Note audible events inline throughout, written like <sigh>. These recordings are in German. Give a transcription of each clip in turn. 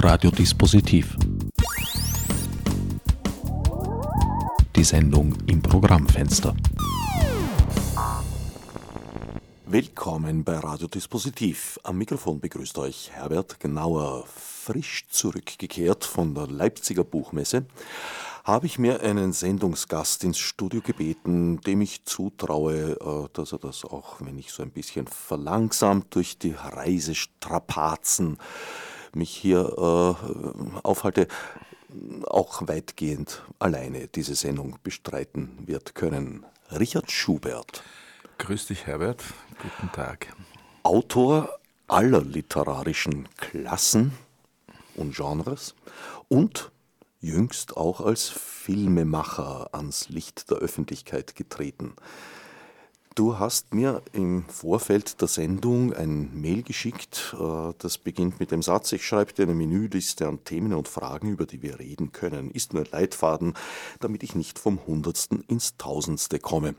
Radiodispositiv. Die Sendung im Programmfenster. Willkommen bei Radiodispositiv. Am Mikrofon begrüßt euch Herbert Gnauer, frisch zurückgekehrt von der Leipziger Buchmesse habe ich mir einen Sendungsgast ins Studio gebeten, dem ich zutraue, äh, dass er das auch, wenn ich so ein bisschen verlangsamt durch die Reisestrapazen mich hier äh, aufhalte, auch weitgehend alleine diese Sendung bestreiten wird können. Richard Schubert. Grüß dich, Herbert. Guten Tag. Autor aller literarischen Klassen und Genres und jüngst auch als Filmemacher ans Licht der Öffentlichkeit getreten. Du hast mir im Vorfeld der Sendung ein Mail geschickt, äh, das beginnt mit dem Satz, ich schreibe dir eine Menüliste an Themen und Fragen, über die wir reden können. Ist nur ein Leitfaden, damit ich nicht vom Hundertsten ins Tausendste komme.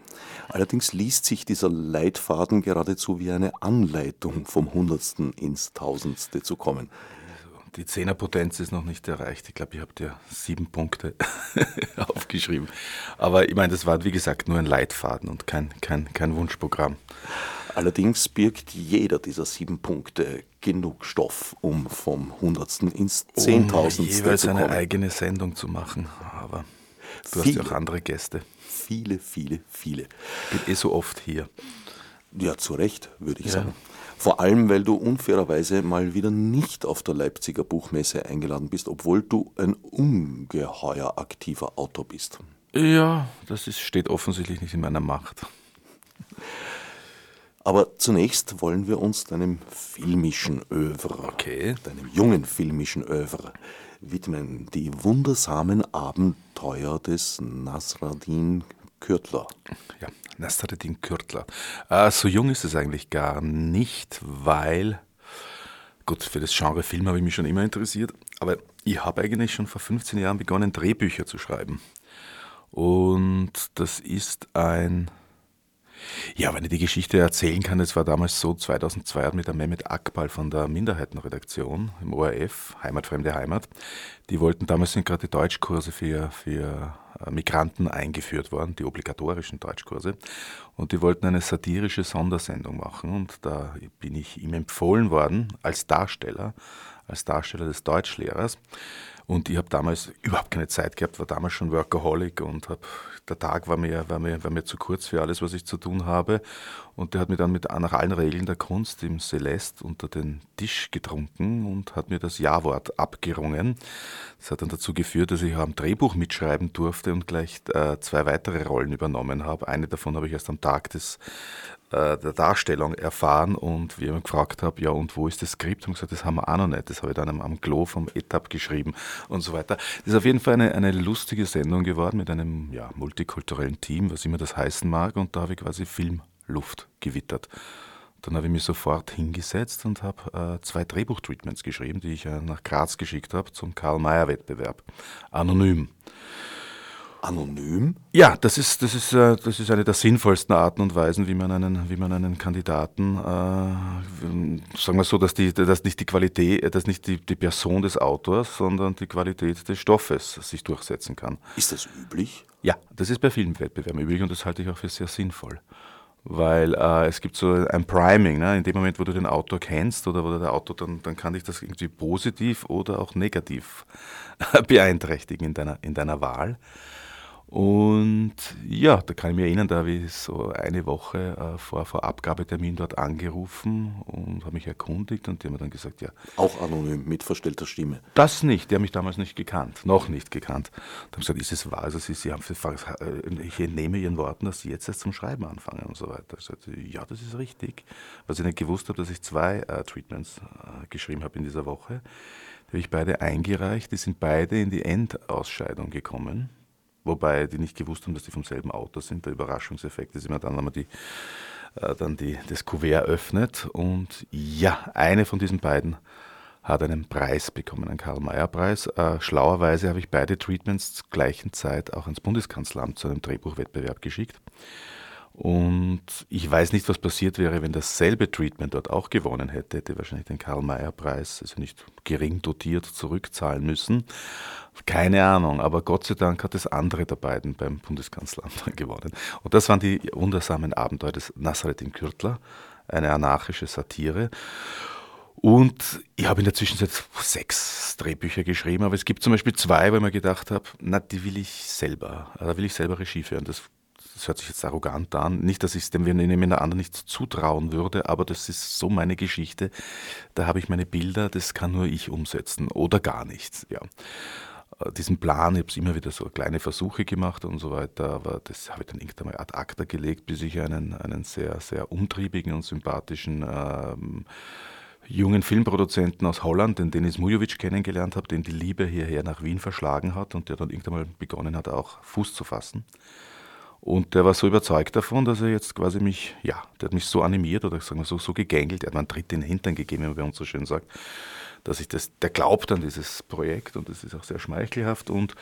Allerdings liest sich dieser Leitfaden geradezu wie eine Anleitung, vom Hundertsten ins Tausendste zu kommen. Die Zehnerpotenz ist noch nicht erreicht. Ich glaube, ich habe dir sieben Punkte <laughs> aufgeschrieben. Aber ich meine, das war, wie gesagt, nur ein Leitfaden und kein, kein, kein Wunschprogramm. Allerdings birgt jeder dieser sieben Punkte genug Stoff, um vom Hundertsten ins Zehntausendste um jeweils zu kommen. eine eigene Sendung zu machen. Aber du viele, hast ja auch andere Gäste. Viele, viele, viele. Ich bin eh so oft hier. Ja, zu Recht, würde ich ja. sagen. Vor allem, weil du unfairerweise mal wieder nicht auf der Leipziger Buchmesse eingeladen bist, obwohl du ein ungeheuer aktiver Autor bist. Ja, das ist, steht offensichtlich nicht in meiner Macht. Aber zunächst wollen wir uns deinem filmischen Övre, okay. deinem jungen filmischen Övre widmen. Die wundersamen Abenteuer des Nasradin Kürtler. Ja, Nasreddin Kürtler. Äh, so jung ist es eigentlich gar nicht, weil, gut, für das Genre Film habe ich mich schon immer interessiert, aber ich habe eigentlich schon vor 15 Jahren begonnen, Drehbücher zu schreiben. Und das ist ein ja, wenn ich die Geschichte erzählen kann, es war damals so, 2002 hat mit der Mehmet Akbal von der Minderheitenredaktion im ORF, Heimatfremde Heimat, die wollten, damals sind gerade die Deutschkurse für, für Migranten eingeführt worden, die obligatorischen Deutschkurse, und die wollten eine satirische Sondersendung machen und da bin ich ihm empfohlen worden als Darsteller, als Darsteller des Deutschlehrers. Und ich habe damals überhaupt keine Zeit gehabt, war damals schon Workaholic und hab, der Tag war mir, war, mir, war mir zu kurz für alles, was ich zu tun habe. Und der hat mir dann mit, nach allen Regeln der Kunst im Celeste unter den Tisch getrunken und hat mir das Ja-Wort abgerungen. Das hat dann dazu geführt, dass ich am Drehbuch mitschreiben durfte und gleich äh, zwei weitere Rollen übernommen habe. Eine davon habe ich erst am Tag des äh, der Darstellung erfahren und ich mich gefragt habe, ja und wo ist das Skript? Und gesagt, das haben wir auch noch nicht. Das habe ich dann am, am Klo vom Etap geschrieben und so weiter. Das ist auf jeden Fall eine, eine lustige Sendung geworden mit einem ja, multikulturellen Team, was immer das heißen mag. Und da habe ich quasi Filmluft gewittert. Dann habe ich mich sofort hingesetzt und habe äh, zwei Drehbuchtreatments geschrieben, die ich äh, nach Graz geschickt habe zum Karl-Mayer-Wettbewerb. Anonym. Anonym? Ja, das ist, das, ist, äh, das ist eine der sinnvollsten Arten und Weisen, wie man einen, wie man einen Kandidaten, äh, sagen wir so, dass, die, dass nicht die Qualität, dass nicht die, die Person des Autors, sondern die Qualität des Stoffes sich durchsetzen kann. Ist das üblich? Ja, das ist bei Filmwettbewerben üblich und das halte ich auch für sehr sinnvoll. Weil äh, es gibt so ein Priming, ne? in dem Moment, wo du den Autor kennst oder wo der Autor, dann, dann kann dich das irgendwie positiv oder auch negativ <laughs> beeinträchtigen in deiner, in deiner Wahl. Und ja, da kann ich mich erinnern, da habe ich so eine Woche äh, vor, vor Abgabetermin dort angerufen und habe mich erkundigt und die haben mir dann gesagt, ja. Auch anonym, mit verstellter Stimme? Das nicht, die haben mich damals nicht gekannt, noch nicht gekannt. Da haben gesagt, ist es wahr? Also Sie, Sie haben, äh, ich entnehme Ihren Worten, dass Sie jetzt erst zum Schreiben anfangen und so weiter. Ich sagte, ja, das ist richtig. Was ich nicht gewusst habe, dass ich zwei äh, Treatments äh, geschrieben habe in dieser Woche. Die habe ich beide eingereicht, die sind beide in die Endausscheidung gekommen wobei die nicht gewusst haben, dass die vom selben Autor sind. Der Überraschungseffekt ist immer dann, wenn man die, äh, dann die, das Kuvert öffnet. Und ja, eine von diesen beiden hat einen Preis bekommen, einen Karl-Mayer-Preis. Äh, schlauerweise habe ich beide Treatments zur gleichen Zeit auch ans Bundeskanzleramt zu einem Drehbuchwettbewerb geschickt. Und ich weiß nicht, was passiert wäre, wenn dasselbe Treatment dort auch gewonnen hätte. Hätte wahrscheinlich den Karl-Meyer-Preis, also nicht gering dotiert, zurückzahlen müssen. Keine Ahnung, aber Gott sei Dank hat das andere der beiden beim Bundeskanzleramt <laughs> gewonnen. Und das waren die wundersamen Abenteuer des Nasreddin Kürtler, eine anarchische Satire. Und ich habe in der Zwischenzeit sechs Drehbücher geschrieben, aber es gibt zum Beispiel zwei, wo ich mir gedacht habe, na, die will ich selber, da will ich selber Regie führen. Das das hört sich jetzt arrogant an, nicht, dass ich es dem anderen nicht zutrauen würde, aber das ist so meine Geschichte. Da habe ich meine Bilder, das kann nur ich umsetzen oder gar nichts. Ja. Äh, diesen Plan, ich habe immer wieder so kleine Versuche gemacht und so weiter, aber das habe ich dann irgendwann mal ad acta gelegt, bis ich einen, einen sehr, sehr umtriebigen und sympathischen ähm, jungen Filmproduzenten aus Holland, den Denis Mujovic kennengelernt habe, den die Liebe hierher nach Wien verschlagen hat und der dann irgendwann mal begonnen hat, auch Fuß zu fassen. Und der war so überzeugt davon, dass er jetzt quasi mich, ja, der hat mich so animiert oder sagen wir so, so gegängelt, er hat mir einen Tritt in den Hintern gegeben, wie man bei uns so schön sagt, dass ich das, der glaubt an dieses Projekt und das ist auch sehr schmeichelhaft. Und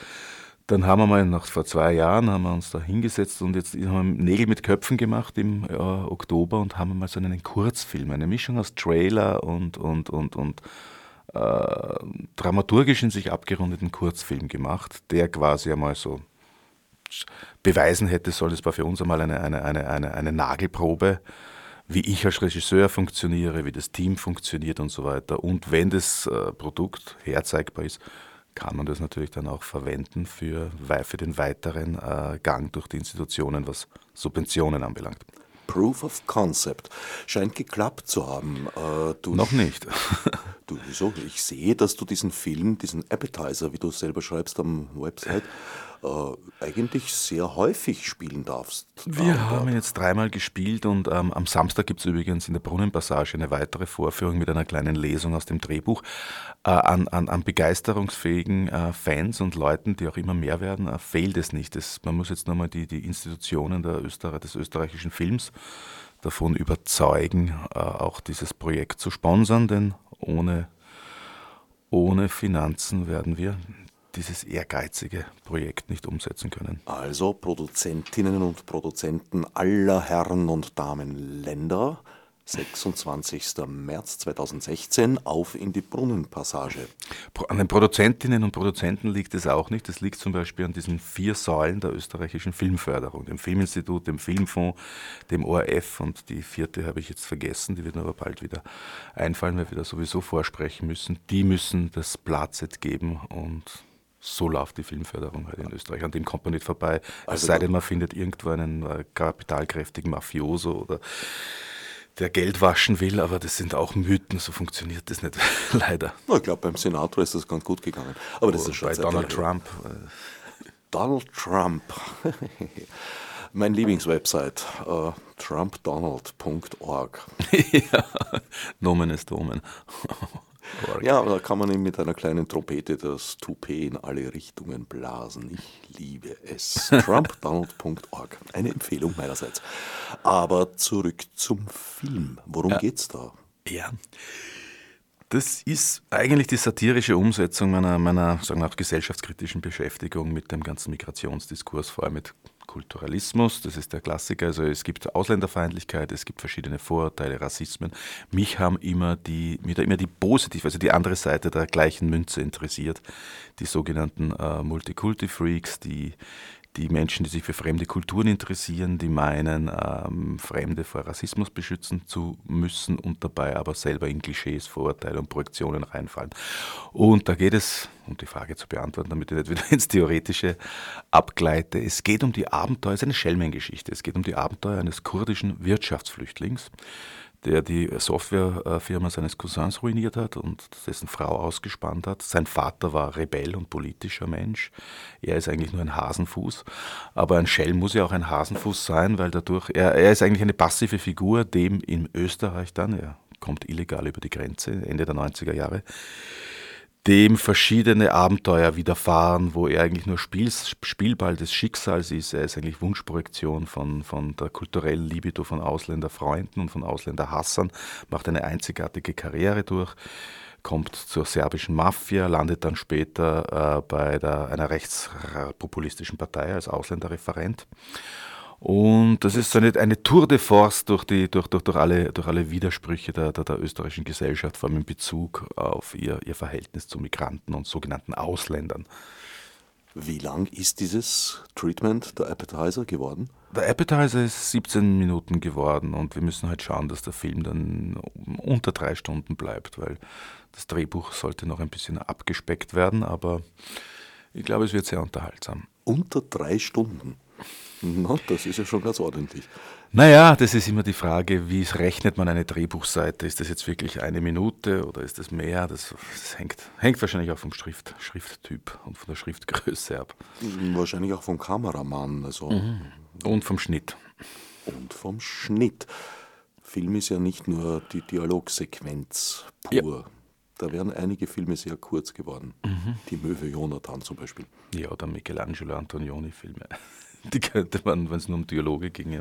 dann haben wir mal nach vor zwei Jahren haben wir uns da hingesetzt und jetzt haben wir Nägel mit Köpfen gemacht im äh, Oktober und haben mal so einen Kurzfilm, eine Mischung aus Trailer und und und und äh, dramaturgisch in sich abgerundeten Kurzfilm gemacht, der quasi einmal so beweisen hätte sollen. Das war für uns einmal eine, eine, eine, eine, eine Nagelprobe, wie ich als Regisseur funktioniere, wie das Team funktioniert und so weiter. Und wenn das äh, Produkt herzeigbar ist, kann man das natürlich dann auch verwenden für, für den weiteren äh, Gang durch die Institutionen, was Subventionen anbelangt. Proof of Concept scheint geklappt zu haben. Äh, du Noch nicht. <laughs> du, wieso? Ich sehe, dass du diesen Film, diesen Appetizer, wie du selber schreibst am Website, äh, eigentlich sehr häufig spielen darfst. Wir haben jetzt dreimal gespielt und ähm, am Samstag gibt es übrigens in der Brunnenpassage eine weitere Vorführung mit einer kleinen Lesung aus dem Drehbuch äh, an, an, an, begeisterungsfähigen äh, Fans und Leuten, die auch immer mehr werden, äh, fehlt es nicht. Das, man muss jetzt nochmal die, die Institutionen Österreich, des österreichischen Films davon überzeugen, äh, auch dieses Projekt zu sponsern, denn ohne ohne Finanzen werden wir dieses ehrgeizige Projekt nicht umsetzen können. Also Produzentinnen und Produzenten aller Herren und Damen Länder 26. März 2016 auf in die Brunnenpassage. An den Produzentinnen und Produzenten liegt es auch nicht. Es liegt zum Beispiel an diesen vier Säulen der österreichischen Filmförderung, dem Filminstitut, dem Filmfonds, dem ORF und die vierte habe ich jetzt vergessen, die wird mir aber bald wieder einfallen, weil wir da sowieso vorsprechen müssen. Die müssen das Platzet geben und so läuft die Filmförderung halt in Österreich. An dem kommt man nicht vorbei. Also es sei denn, man findet irgendwo einen äh, kapitalkräftigen Mafioso oder der Geld waschen will, aber das sind auch Mythen, so funktioniert das nicht, <laughs> leider. Na, ich glaube, beim Senator ist das ganz gut gegangen. Aber das oh, ist schon bei Donald Trump. Äh, Donald Trump. <laughs> mein Lieblingswebsite, uh, trumpdonald.org. <laughs> ja, Nomen ist Domen. Ja, da kann man ihm mit einer kleinen Trompete das Toupet in alle Richtungen blasen. Ich liebe es. <laughs> TrumpDonald.org. Eine Empfehlung meinerseits. Aber zurück zum Film. Worum ja. geht's da? Ja. Das ist eigentlich die satirische Umsetzung meiner, meiner sagen wir, gesellschaftskritischen Beschäftigung mit dem ganzen Migrationsdiskurs, vor allem mit Kulturalismus, das ist der Klassiker. Also es gibt Ausländerfeindlichkeit, es gibt verschiedene Vorurteile, Rassismen. Mich haben immer die, mich da immer die positive, also die andere Seite der gleichen Münze interessiert. Die sogenannten äh, Multikulti-Freaks, die die Menschen, die sich für fremde Kulturen interessieren, die meinen, ähm, Fremde vor Rassismus beschützen zu müssen und dabei aber selber in Klischees, Vorurteile und Projektionen reinfallen. Und da geht es, um die Frage zu beantworten, damit ich nicht wieder <laughs> ins Theoretische abgleite, es geht um die Abenteuer, es ist eine Schelmengeschichte, es geht um die Abenteuer eines kurdischen Wirtschaftsflüchtlings, der die Softwarefirma seines Cousins ruiniert hat und dessen Frau ausgespannt hat. Sein Vater war Rebell und politischer Mensch. Er ist eigentlich nur ein Hasenfuß. Aber ein Shell muss ja auch ein Hasenfuß sein, weil dadurch, er, er ist eigentlich eine passive Figur, dem in Österreich dann, er kommt illegal über die Grenze, Ende der 90er Jahre, dem verschiedene Abenteuer widerfahren, wo er eigentlich nur Spiel, Spielball des Schicksals ist. Er ist eigentlich Wunschprojektion von, von der kulturellen Libido von Ausländerfreunden und von Ausländerhassern, macht eine einzigartige Karriere durch, kommt zur serbischen Mafia, landet dann später äh, bei der, einer rechtspopulistischen Partei als Ausländerreferent Und das ist so eine, eine Tour de Force durch, die, durch, durch, durch, alle, durch alle Widersprüche der, der, der österreichischen Gesellschaft, vor allem in Bezug auf ihr, ihr Verhältnis zu Migranten und sogenannten Ausländern. Wie lang ist dieses Treatment der Appetizer geworden? Der Appetizer ist 17 Minuten geworden und wir müssen halt schauen, dass der Film dann unter drei Stunden bleibt, weil das Drehbuch sollte noch ein bisschen abgespeckt werden, aber ich glaube, es wird sehr unterhaltsam. Unter drei Stunden? <laughs> Na, das ist ja schon ganz ordentlich. Naja, das ist immer die Frage, wie rechnet man eine Drehbuchseite? Ist das jetzt wirklich eine Minute oder ist das mehr? Das, das hängt, hängt wahrscheinlich auch vom Schrift, Schrifttyp und von der Schriftgröße ab. Wahrscheinlich auch vom Kameramann. Also mhm. Und vom Schnitt. Und vom Schnitt. Film ist ja nicht nur die Dialogsequenz pur. Ja. Da wären einige Filme sehr kurz geworden. Mhm. Die Möwe Jonathan zum Beispiel. Ja, oder Michelangelo Antonioni-Filme. <laughs> Die könnte man, wenn es nur um Dialoge ginge,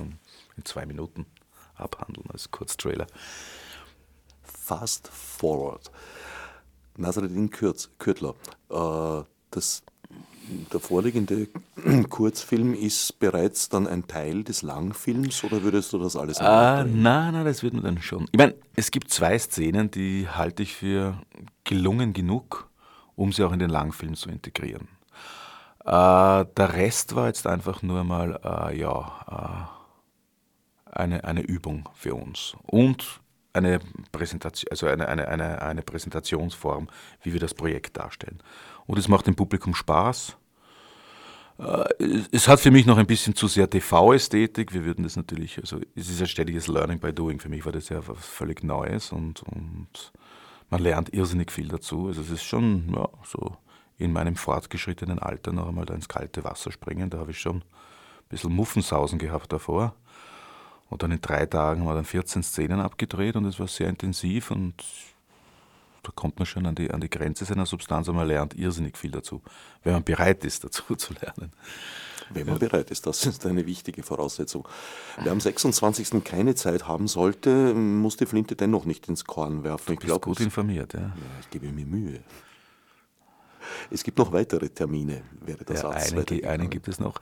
in zwei Minuten abhandeln als Kurztrailer. Fast Forward. Nasreddin Kürtler. Äh, das, der vorliegende <clears throat> Kurzfilm ist bereits dann ein Teil des Langfilms oder würdest du das alles ah, Nein, nein, das wird man dann schon. Ich meine, es gibt zwei Szenen, die halte ich für gelungen genug, um sie auch in den Langfilm zu integrieren. Äh, der Rest war jetzt einfach nur mal, äh, ja, äh, eine, eine Übung für uns. Und eine Präsentation, also eine, eine, eine, eine Präsentationsform, wie wir das Projekt darstellen. Und es macht dem Publikum Spaß. Äh, es hat für mich noch ein bisschen zu sehr TV-Ästhetik. Wir würden das natürlich, also es ist ein ständiges Learning by Doing. Für mich war das ja was völlig Neues und, und man lernt irrsinnig viel dazu. Also es ist schon ja, so in meinem fortgeschrittenen Alter noch einmal da ins kalte Wasser springen. Da habe ich schon ein bisschen Muffensausen gehabt davor. Und dann in drei Tagen haben wir dann 14 Szenen abgedreht und es war sehr intensiv und da kommt man schon an die, an die Grenze seiner Substanz, aber man lernt irrsinnig viel dazu, wenn man bereit ist, dazu <laughs> zu lernen. Wenn man bereit ist, das ist eine wichtige Voraussetzung. Wer am 26. keine Zeit haben sollte, muss die Flinte dennoch nicht ins Korn werfen. Du ich bist gut informiert, ja. ja. Ich gebe mir Mühe. Es gibt noch weitere Termine, wäre der ja, Satz. Einen, einen gibt es noch.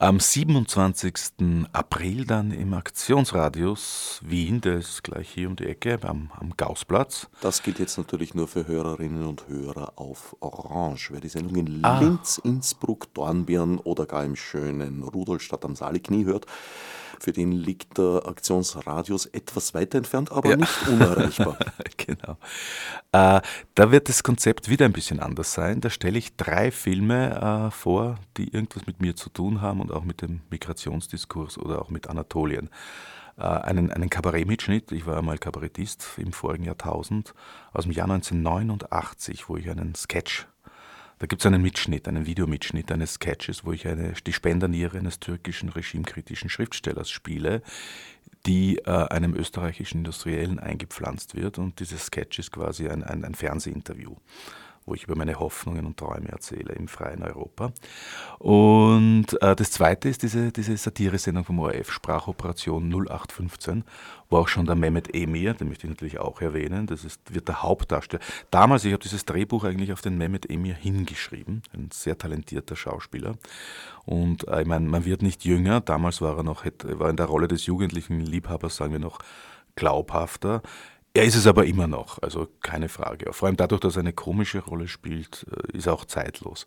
Am 27. April dann im Aktionsradius Wien, der ist gleich hier um die Ecke am, am Gaußplatz. Das gilt jetzt natürlich nur für Hörerinnen und Hörer auf Orange. Wer die Sendung in ah. Linz, Innsbruck, Dornbirn oder gar im schönen Rudolstadt am Saaliknie hört, für den liegt der Aktionsradius etwas weiter entfernt, aber ja. nicht unerreichbar. <laughs> genau. Äh, da wird das Konzept wieder ein bisschen anders sein. Da stelle ich drei Filme äh, vor, die irgendwas mit mir zu tun haben und auch mit dem Migrationsdiskurs oder auch mit Anatolien. Äh, einen, einen Kabarettmitschnitt, ich war einmal Kabarettist im vorigen Jahrtausend, aus dem Jahr 1989, wo ich einen Sketch da gibt es einen Mitschnitt, einen Videomitschnitt eines Sketches, wo ich eine, die Spenderniere eines türkischen regimekritischen Schriftstellers spiele, die äh, einem österreichischen Industriellen eingepflanzt wird. Und dieses Sketch ist quasi ein, ein, ein Fernsehinterview wo ich über meine Hoffnungen und Träume erzähle im freien Europa. Und äh, das zweite ist diese, diese Satire-Sendung vom ORF, Sprachoperation 0815, wo auch schon der Mehmet Emir, den möchte ich natürlich auch erwähnen, das ist, wird der Hauptdarsteller. Damals, ich habe dieses Drehbuch eigentlich auf den Mehmet Emir hingeschrieben, ein sehr talentierter Schauspieler. Und äh, ich meine, man wird nicht jünger, damals war er noch, war in der Rolle des jugendlichen Liebhabers, sagen wir noch, glaubhafter. Er ist es aber immer noch, also keine Frage. Vor allem dadurch, dass er eine komische Rolle spielt, äh, ist er auch zeitlos.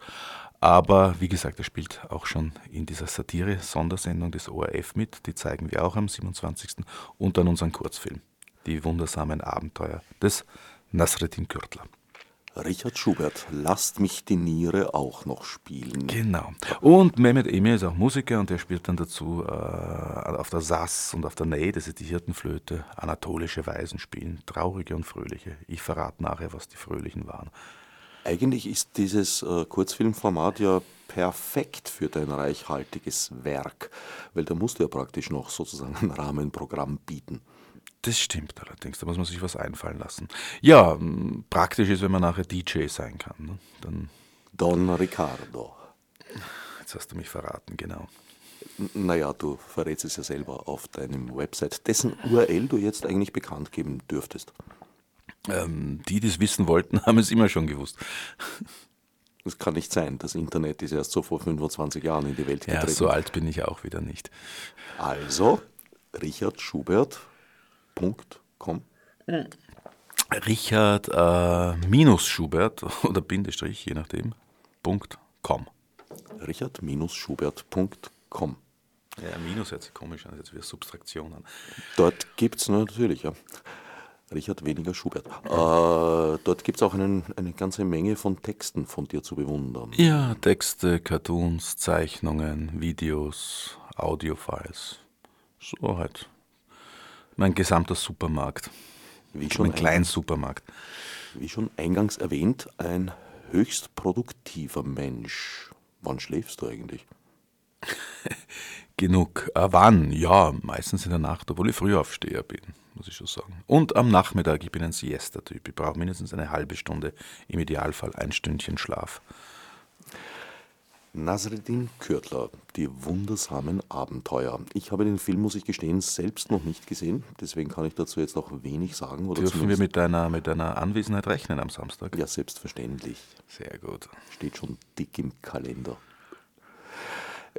Aber wie gesagt, er spielt auch schon in dieser Satire-Sondersendung des ORF mit. Die zeigen wir auch am 27. Und dann unseren Kurzfilm. Die wundersamen Abenteuer des Nasreddin Kürtler. Richard Schubert, lasst mich die Niere auch noch spielen. Genau. Und Mehmet Emir ist auch Musiker und der spielt dann dazu äh, auf der Sass und auf der Ney, das ist die Hirtenflöte, anatolische Weisen spielen, traurige und fröhliche. Ich verrate nachher, was die Fröhlichen waren. Eigentlich ist dieses äh, Kurzfilmformat ja perfekt für dein reichhaltiges Werk, weil da musst du ja praktisch noch sozusagen ein Rahmenprogramm bieten. Das stimmt allerdings, da muss man sich was einfallen lassen. Ja, praktisch ist, wenn man nachher DJ sein kann. Ne? Dann Don Ricardo. Jetzt hast du mich verraten, genau. Naja, du verrätst es ja selber auf deinem Website, dessen URL du jetzt eigentlich bekannt geben dürftest. Ähm, die, die es wissen wollten, <laughs> haben es immer schon gewusst. Das kann nicht sein. Das Internet ist erst so vor 25 Jahren in die Welt getreten. Ja, so alt bin ich auch wieder nicht. Also, richardschubert.com. Richard äh, minus Schubert <laughs> oder Bindestrich, je nachdem, Punkt .com. Richard-schubert.com. Ja, Minus hört sich komisch an, jetzt wie Substraktion an. Dort gibt es natürlich, ja. Richard weniger Schubert. Äh, dort gibt es auch einen, eine ganze Menge von Texten von dir zu bewundern. Ja, Texte, Cartoons, Zeichnungen, Videos, Audiofiles. So halt. Mein gesamter Supermarkt. Wie schon, mein kleiner Supermarkt. wie schon eingangs erwähnt, ein höchst produktiver Mensch. Wann schläfst du eigentlich? <laughs> Genug. Äh, wann? Ja, meistens in der Nacht, obwohl ich Frühaufsteher bin, muss ich schon sagen. Und am Nachmittag, ich bin ein Siesta-Typ. Ich brauche mindestens eine halbe Stunde, im Idealfall ein Stündchen Schlaf. Nasreddin Kürtler, die wundersamen Abenteuer. Ich habe den Film, muss ich gestehen, selbst noch nicht gesehen. Deswegen kann ich dazu jetzt auch wenig sagen. Oder Dürfen wir mit deiner, mit deiner Anwesenheit rechnen am Samstag? Ja, selbstverständlich. Sehr gut. Steht schon dick im Kalender.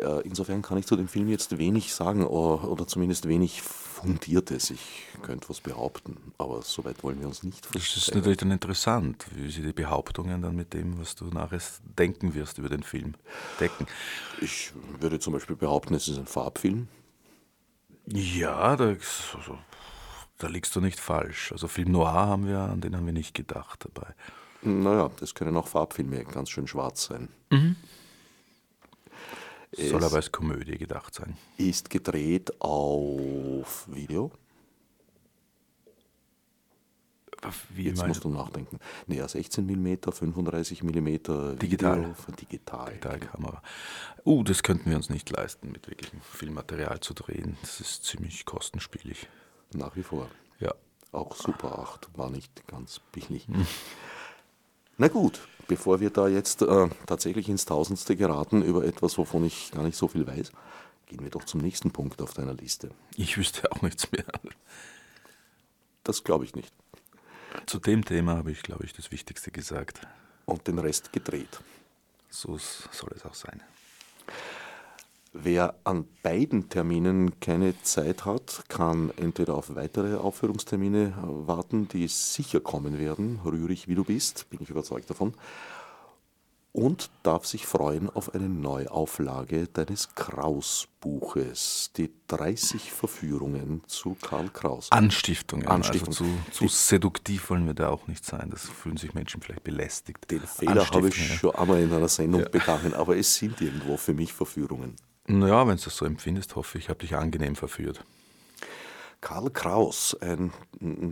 Äh, Insofern kann ich zu dem Film jetzt wenig sagen oder, zumindest wenig Fundiertes. Ich könnte was behaupten, aber soweit wollen wir uns nicht Das ist natürlich dann interessant, wie sie die Behauptungen dann mit dem, was du nachher denken wirst über den Film, decken. Ich würde zum Beispiel behaupten, es ist ein Farbfilm. Ja, da, also, da liegst du nicht falsch. Also Film Noir haben wir, an den haben wir nicht gedacht dabei. Naja, das können auch Farbfilme ganz schön schwarz sein. Soll Es- aber als Komödie gedacht sein. Ist gedreht auf Video. Wie Jetzt musst du nachdenken. Naja, 16 mm, 35 mm Digital. Video, digital. Digitalkamera. Uh, das könnten wir uns nicht leisten, mit wirklichem Filmmaterial zu drehen. Das ist ziemlich kostenspielig. Nach wie vor. Ja. Auch Super 8 war nicht ganz billig. <laughs> Na gut, bevor wir da jetzt äh, tatsächlich ins Tausendste geraten über etwas, wovon ich gar nicht so viel weiß, gehen wir doch zum nächsten Punkt auf deiner Liste. Ich wüsste auch nichts mehr. Das glaube ich nicht. Zu dem Thema habe ich, glaube ich, das Wichtigste gesagt. Und den Rest gedreht. So soll es auch sein. Wer an beiden Terminen keine Zeit hat, kann entweder auf weitere Aufführungstermine warten, die sicher kommen werden, rührig wie du bist, bin ich überzeugt davon, und darf sich freuen auf eine Neuauflage deines Kraus-Buches, die 30 Verführungen zu Karl Kraus. Anstiftungen. Anstiftung. Also zu, zu seduktiv wollen wir da auch nicht sein. Das fühlen sich Menschen vielleicht belästigt. Den Fehler habe ich schon einmal in einer Sendung begangen, aber es sind irgendwo für mich Verführungen. Naja, wenn du das so empfindest, hoffe ich, ich habe dich angenehm verführt. Karl Kraus, ein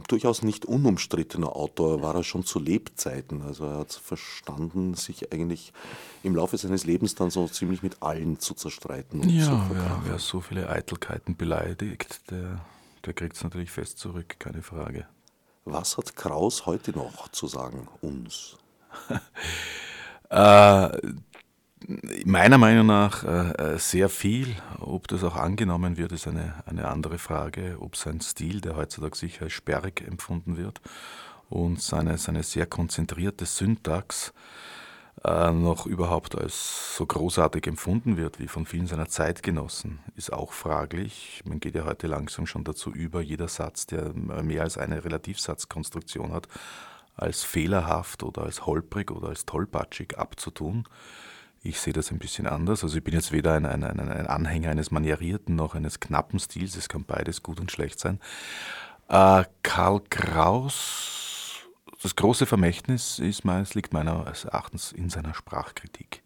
durchaus nicht unumstrittener Autor, war er schon zu Lebzeiten. Also er hat verstanden, sich eigentlich im Laufe seines Lebens dann so ziemlich mit allen zu zerstreiten und zu Ja, wer, verkrachen. wer so viele Eitelkeiten beleidigt, der, der kriegt es natürlich fest zurück, keine Frage. Was hat Kraus heute noch zu sagen uns? <laughs> Äh, meiner Meinung nach äh, äh, sehr viel. Ob das auch angenommen wird, ist eine, eine andere Frage. Ob sein Stil, der heutzutage sicher als sperrig empfunden wird, und seine, seine sehr konzentrierte Syntax äh, noch überhaupt als so großartig empfunden wird wie von vielen seiner Zeitgenossen, ist auch fraglich. Man geht ja heute langsam schon dazu über, jeder Satz, der mehr als eine Relativsatzkonstruktion hat, als fehlerhaft oder als holprig oder als tollpatschig abzutun. Ich sehe das ein bisschen anders. Also ich bin jetzt weder ein, ein, ein, Anhänger eines manierierten noch eines knappen Stils. Es kann beides gut und schlecht sein. Äh, Karl Kraus, das große Vermächtnis ist, meines- liegt meines Erachtens in seiner Sprachkritik.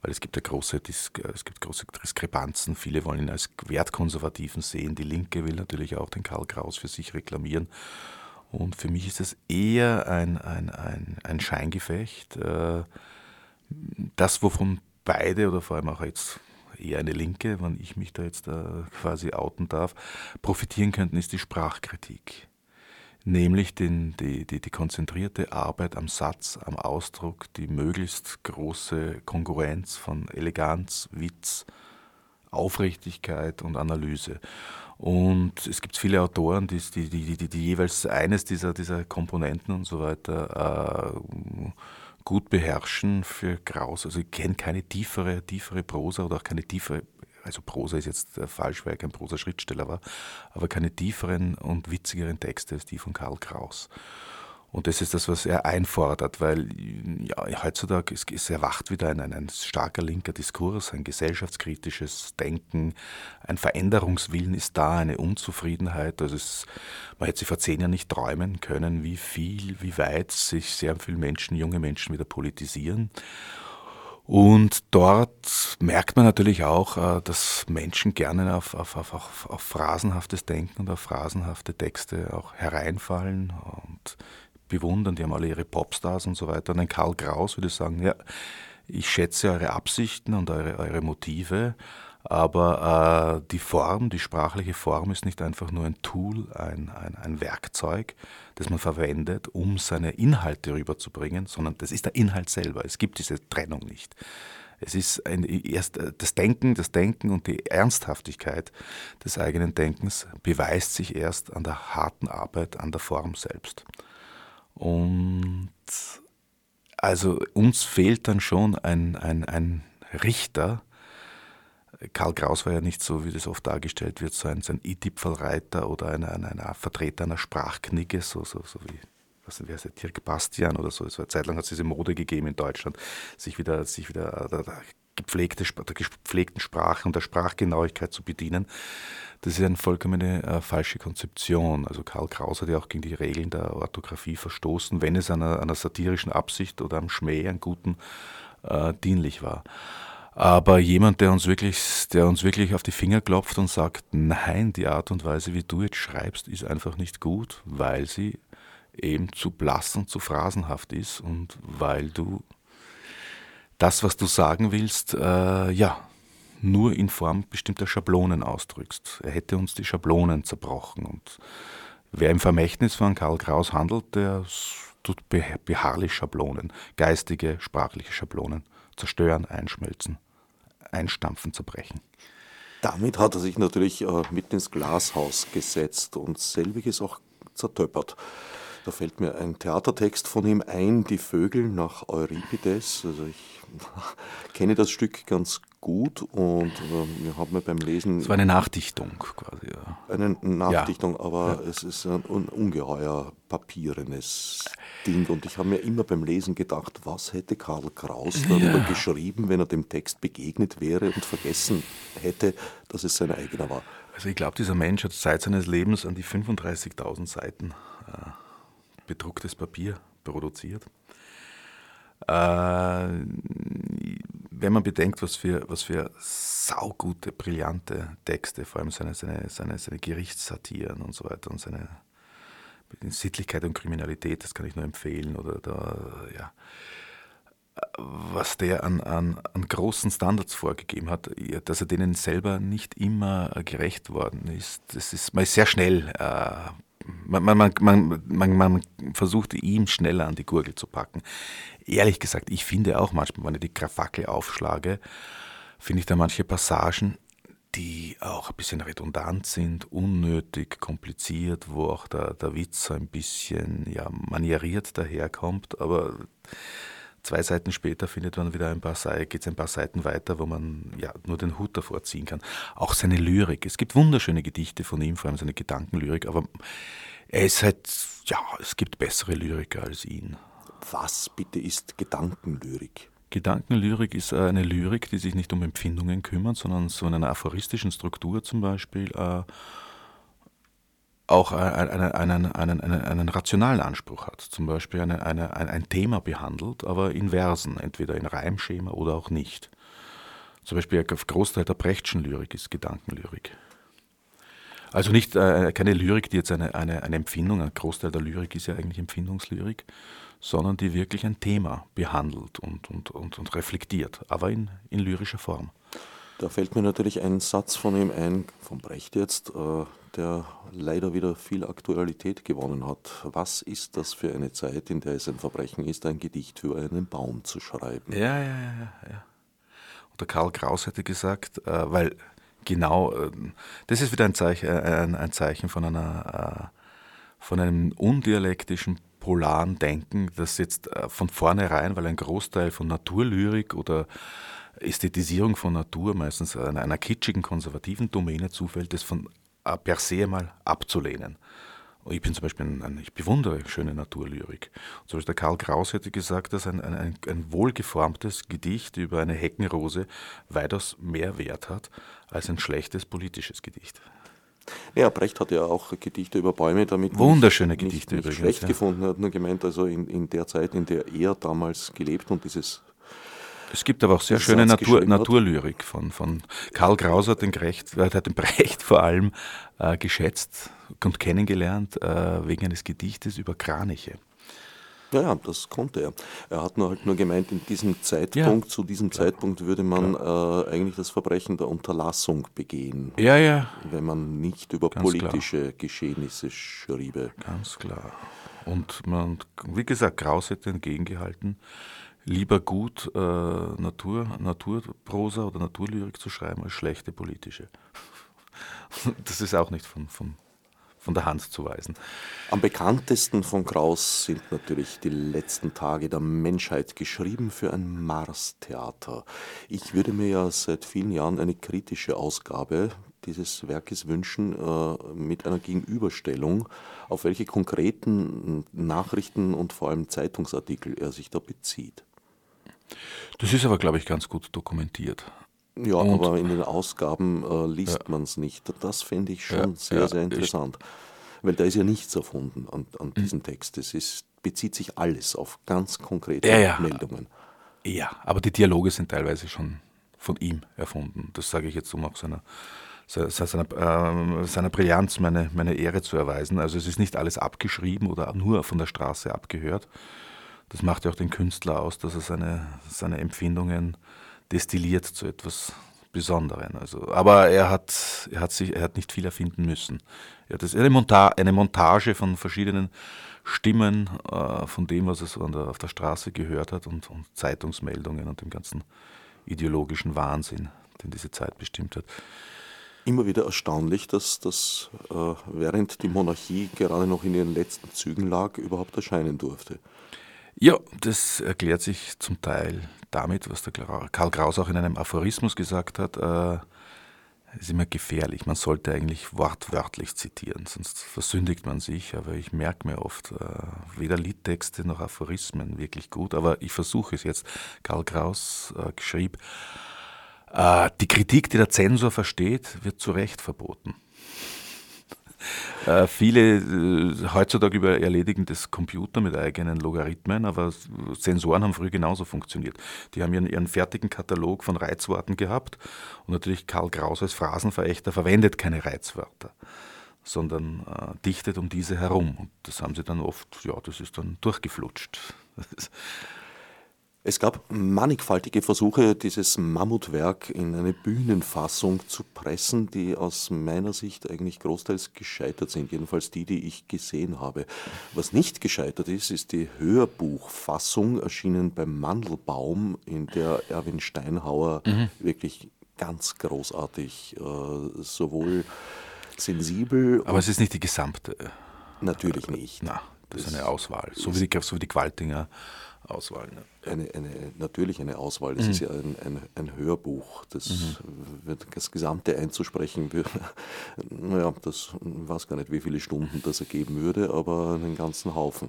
Weil es gibt große, es gibt große Diskrepanzen. Viele wollen ihn als Wertkonservativen sehen. Die Linke will natürlich auch den Karl Kraus für sich reklamieren. Und für mich ist es eher ein, ein, ein, ein Scheingefecht. Äh, das, wovon beide oder vor allem auch jetzt eher eine Linke, wenn ich mich da jetzt äh, quasi outen darf, profitieren könnten, ist die Sprachkritik. Nämlich den, die, die, die konzentrierte Arbeit am Satz, am Ausdruck, die möglichst große Kongruenz von Eleganz, Witz, Aufrichtigkeit und Analyse. Und es gibt viele Autoren, die, die, die, die, die jeweils eines dieser, dieser Komponenten und so weiter äh, gut beherrschen für Graus. Also ich kenne keine tiefere, tiefere Prosa oder auch keine tiefere, also Prosa ist jetzt äh, falsch, weil er kein Prosa-Schriftsteller war, aber keine tieferen und witzigeren Texte als die von Karl Kraus. Und das ist das, was er einfordert, weil ja, heutzutage ist, ist erwacht wieder ein, ein, starker linker Diskurs, ein gesellschaftskritisches Denken, ein Veränderungswillen ist da, eine Unzufriedenheit. Also es, man hätte sich vor zehn Jahren nicht träumen können, wie viel, wie weit sich sehr viele Menschen, junge Menschen wieder politisieren. Und dort merkt man natürlich auch, äh, dass Menschen gerne auf, auf, auf, auf, phrasenhaftes Denken und auf phrasenhafte Texte auch hereinfallen. Und bewundern, die haben alle ihre Popstars und so weiter. Und ein Karl Kraus würde sagen, ja, ich schätze eure Absichten und eure, eure Motive, aber äh, die Form, die sprachliche Form ist nicht einfach nur ein Tool, ein, ein, ein Werkzeug, das man verwendet, um seine Inhalte rüberzubringen, sondern das ist der Inhalt selber. Es gibt diese Trennung nicht. Es ist ein, erst das Denken, das Denken und die Ernsthaftigkeit des eigenen Denkens beweist sich erst an der harten Arbeit, an der Form selbst. Und also uns fehlt dann schon ein, ein, ein Richter. Karl Kraus war ja nicht so, wie das oft dargestellt wird, so ein, so ein I-Tipfelreiter oder ein, ein, ein, Vertreter einer Sprachknigge, so, so, so wie was wer ist der, Dirk Bastian oder so. Es war, eine Zeit lang hat es diese Mode gegeben in Deutschland, sich wieder, sich wieder der, der gepflegte, der gepflegten Sprache und der Sprachgenauigkeit zu bedienen. Das ist eine vollkommene äh, falsche Konzeption. Also Karl Kraus hat ja auch gegen die Regeln der Orthographie verstoßen, wenn es einer, einer satirischen Absicht oder am Schmäh, einem guten, äh, dienlich war. Aber jemand, der uns, wirklich, der uns wirklich auf die Finger klopft und sagt, nein, die Art und Weise, wie du jetzt schreibst, ist einfach nicht gut, weil sie eben zu blass und zu phrasenhaft ist und weil du das, was du sagen willst, äh, ja, nur in Form bestimmter Schablonen ausdrückst. Er hätte uns die Schablonen zerbrochen. Und wer im Vermächtnis von Karl Kraus handelt, der tut beharrlich Schablonen, geistige, sprachliche Schablonen zerstören, einschmelzen, einstampfen, zerbrechen. Damit hat er sich natürlich äh, mit ins Glashaus gesetzt und selbiges auch zertöppert. Da fällt mir ein Theatertext von ihm ein, Die Vögel nach Euripides. Also ich <laughs> kenne das Stück ganz gut und äh, wir haben mir beim Lesen. Es war eine Nachdichtung quasi. Ja. Eine Nachdichtung, ja. aber ja. es ist ein, ungeheuer papierenes Ding und ich habe mir immer beim Lesen gedacht, was hätte Karl Kraus <laughs> darüber geschrieben, wenn er dem Text begegnet wäre und vergessen hätte, dass es sein eigener war. Also ich glaube, dieser Mensch hat Zeit seines Lebens an die 35.000 Seiten äh, bedrucktes Papier produziert. Äh, wenn man bedenkt, was für, was für saugute, brillante Texte, vor allem seine, seine, seine, seine Gerichtssatiren und so weiter und seine Sittlichkeit und Kriminalität, das kann ich nur empfehlen, oder da, ja, was der an, an, an großen Standards vorgegeben hat, dass er denen selber nicht immer gerecht worden ist. Das ist, man ist sehr schnell äh, man, man, man, man, man versucht ihm schneller an die Gurgel zu packen. Ehrlich gesagt, ich finde auch manchmal, wenn ich die Krafackel aufschlage, finde ich da manche Passagen, die auch ein bisschen redundant sind, unnötig, kompliziert, wo auch der, der Witz ein bisschen ja, manieriert daherkommt, aber zwei Seiten später findet man wieder ein paar Seiten, geht es ein paar Seiten weiter, wo man ja nur den Hut davor ziehen kann. Auch seine Lyrik. Es gibt wunderschöne Gedichte von ihm, vor allem seine Gedankenlyrik, aber er ist halt, ja, es gibt bessere Lyriker als ihn. Was bitte ist Gedankenlyrik? Gedankenlyrik ist eine Lyrik, die sich nicht um Empfindungen kümmert, sondern so in einer aphoristischen Struktur zum Beispiel äh, auch einen, einen, einen, einen, rationalen Anspruch hat. Zum Beispiel eine, eine, ein Thema behandelt, aber in Versen, entweder in Reimschema oder auch nicht. Zum Beispiel ein Großteil der Brechtschen Lyrik ist Gedankenlyrik. Also nicht äh, keine Lyrik, die jetzt eine, eine, eine Empfindung, ein Großteil der Lyrik ist ja eigentlich Empfindungslyrik, sondern die wirklich ein Thema behandelt und, und, und, und reflektiert, aber in, in lyrischer Form. Da fällt mir natürlich ein Satz von ihm ein, von Brecht jetzt, äh, der leider wieder viel Aktualität gewonnen hat. Was ist das für eine Zeit, in der es ein Verbrechen ist, ein Gedicht über einen Baum zu schreiben? Ja, ja, ja. ja. Und der Karl Kraus hätte gesagt, äh, weil genau, äh, das ist wieder ein Zeichen, ein, ein Zeichen von, einer, von einem undialektischen polaren Denken, das jetzt äh, von vornherein, weil ein Großteil von Naturlyrik oder Ästhetisierung von Natur meistens einer, einer kitschigen, konservativen Domäne zufällt, das von äh, per se mal abzulehnen. Ich bin zum Beispiel ein, ein, ich bewundere schöne Naturlyrik. Zum Beispiel der Karl Kraus hätte gesagt, dass ein, ein, ein wohlgeformtes Gedicht über eine Heckenrose weitaus mehr Wert hat als ein schlechtes politisches Gedicht. Ja, Brecht hat ja auch Gedichte über Bäume damit Wunderschöne nicht, Gedichte nicht, nicht übrigens, schlecht ja. gefunden. Hat nur gemeint, also in, in der Zeit, in der er damals gelebt und dieses es gibt aber auch sehr schöne Natur, Naturlyrik von, von Karl Kraus hat den, Brecht, hat den Brecht vor allem äh, geschätzt und kennengelernt äh, wegen eines Gedichtes über Kraniche. Ja, ja, das konnte er. Er hat nur halt nur gemeint, in diesem Zeitpunkt, ja, zu diesem klar. Zeitpunkt würde man äh, eigentlich das Verbrechen der Unterlassung begehen. Ja, ja. Wenn man nicht über Ganz politische klar. Geschehnisse schriebe. Ganz klar. Und man, wie gesagt, Kraus hätte entgegengehalten, lieber gut äh, Natur, Naturprosa oder Naturlyrik zu schreiben als schlechte politische. <laughs> Das ist auch nicht von, von, von der Hand zu weisen. Am bekanntesten von Kraus sind natürlich die letzten Tage der Menschheit geschrieben für ein Mars-Theater. Ich würde mir ja seit vielen Jahren eine kritische Ausgabe dieses Werkes wünschen, äh, mit einer Gegenüberstellung, auf welche konkreten Nachrichten und vor allem Zeitungsartikel er sich da bezieht. Das ist aber, glaube ich, ganz gut dokumentiert. Ja, und, aber in den Ausgaben äh, liest ja. man es nicht. Das finde ich schon ja, sehr, ja, sehr interessant. Weil da ist ja nichts erfunden an, an hm. diesem Text. Es ist, bezieht sich alles auf ganz konkrete Meldungen. Ja, aber die Dialoge sind teilweise schon von ihm erfunden. Das sage ich jetzt, um auch seiner, seiner, äh, seiner Brillanz meine, meine Ehre zu erweisen. Also es ist nicht alles abgeschrieben oder nur von der Straße abgehört, das macht ja auch den Künstler aus, dass er seine, seine Empfindungen destilliert zu etwas Besonderem. Also, aber er hat, er, hat sich, er hat nicht viel erfinden müssen. Er hat eine, Monta eine Montage von verschiedenen Stimmen, äh, von dem, was er so der, auf der Straße gehört hat und, und Zeitungsmeldungen und dem ganzen ideologischen Wahnsinn, den diese Zeit bestimmt hat immer wieder erstaunlich, dass das äh, während die Monarchie gerade noch in ihren letzten Zügen lag, überhaupt erscheinen durfte. Ja, das erklärt sich zum Teil damit, was der Karl Kraus auch in einem Aphorismus gesagt hat. Äh, ist immer gefährlich. Man sollte eigentlich wortwörtlich zitieren, sonst versündigt man sich. Aber ich merke mir oft äh, weder Liedtexte noch Aphorismen wirklich gut. Aber ich versuche es jetzt. Karl Kraus äh, schrieb, äh, die Kritik, die der Zensor versteht, wird zu Recht verboten. Äh, viele äh, heutzutage über erledigen das Computer mit eigenen Logarithmen, aber Sensoren haben früher genauso funktioniert. Die haben ihren, ihren fertigen Katalog von Reizworten gehabt und natürlich Karl Kraus als Phrasenverächter verwendet keine Reizwörter sondern äh, dichtet um diese herum. Und das haben sie dann oft, ja, das ist dann durchgeflutscht. <laughs> Es gab mannigfaltige Versuche, dieses Mammutwerk in eine Bühnenfassung zu pressen, die aus meiner Sicht eigentlich großteils gescheitert sind, jedenfalls die, die ich gesehen habe. Was nicht gescheitert ist, ist die Hörbuchfassung, erschienen beim Mandelbaum, in der Erwin Steinhauer mhm. wirklich ganz großartig, äh, sowohl sensibel. Aber es ist nicht die gesamte. Natürlich nicht. Na, das, ist eine Auswahl, so wie die, so wie die Qualtinger Auswahl. Ne? Eine, eine, natürlich eine Auswahl. Das mhm. ist ja ein, ein, ein Hörbuch. Das, mhm. das Gesamte einzusprechen, würde, <laughs> naja, das weiß gar nicht, wie viele Stunden das ergeben würde, aber einen ganzen Haufen.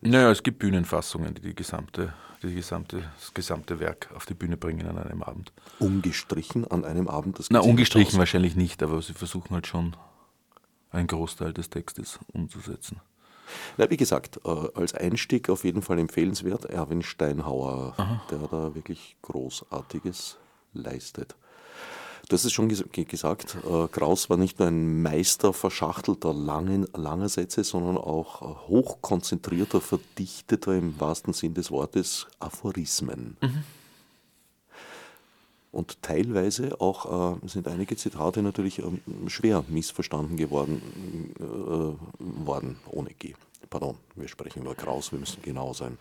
Naja, es gibt Bühnenfassungen, die, die gesamte, die gesamte, das gesamte Werk auf die Bühne bringen an einem Abend. Umgestrichen an einem Abend? Das Na, ungestrichen wahrscheinlich nicht, aber sie versuchen halt schon einen Großteil des Textes umzusetzen. Na, wie gesagt, äh, als Einstieg auf jeden Fall empfehlenswert Erwin Steinhauer, Aha. der da wirklich Großartiges leistet. Du hast es schon gesagt, äh, Kraus war nicht nur ein Meister verschachtelter langen, langer Sätze, sondern auch hochkonzentrierter, verdichteter im wahrsten Sinn des Wortes Aphorismen. Mhm. Und teilweise auch äh, sind einige Zitate natürlich äh, schwer missverstanden geworden äh, worden, ohne G. pardon, wir sprechen über Kraus, wir müssen genau sein.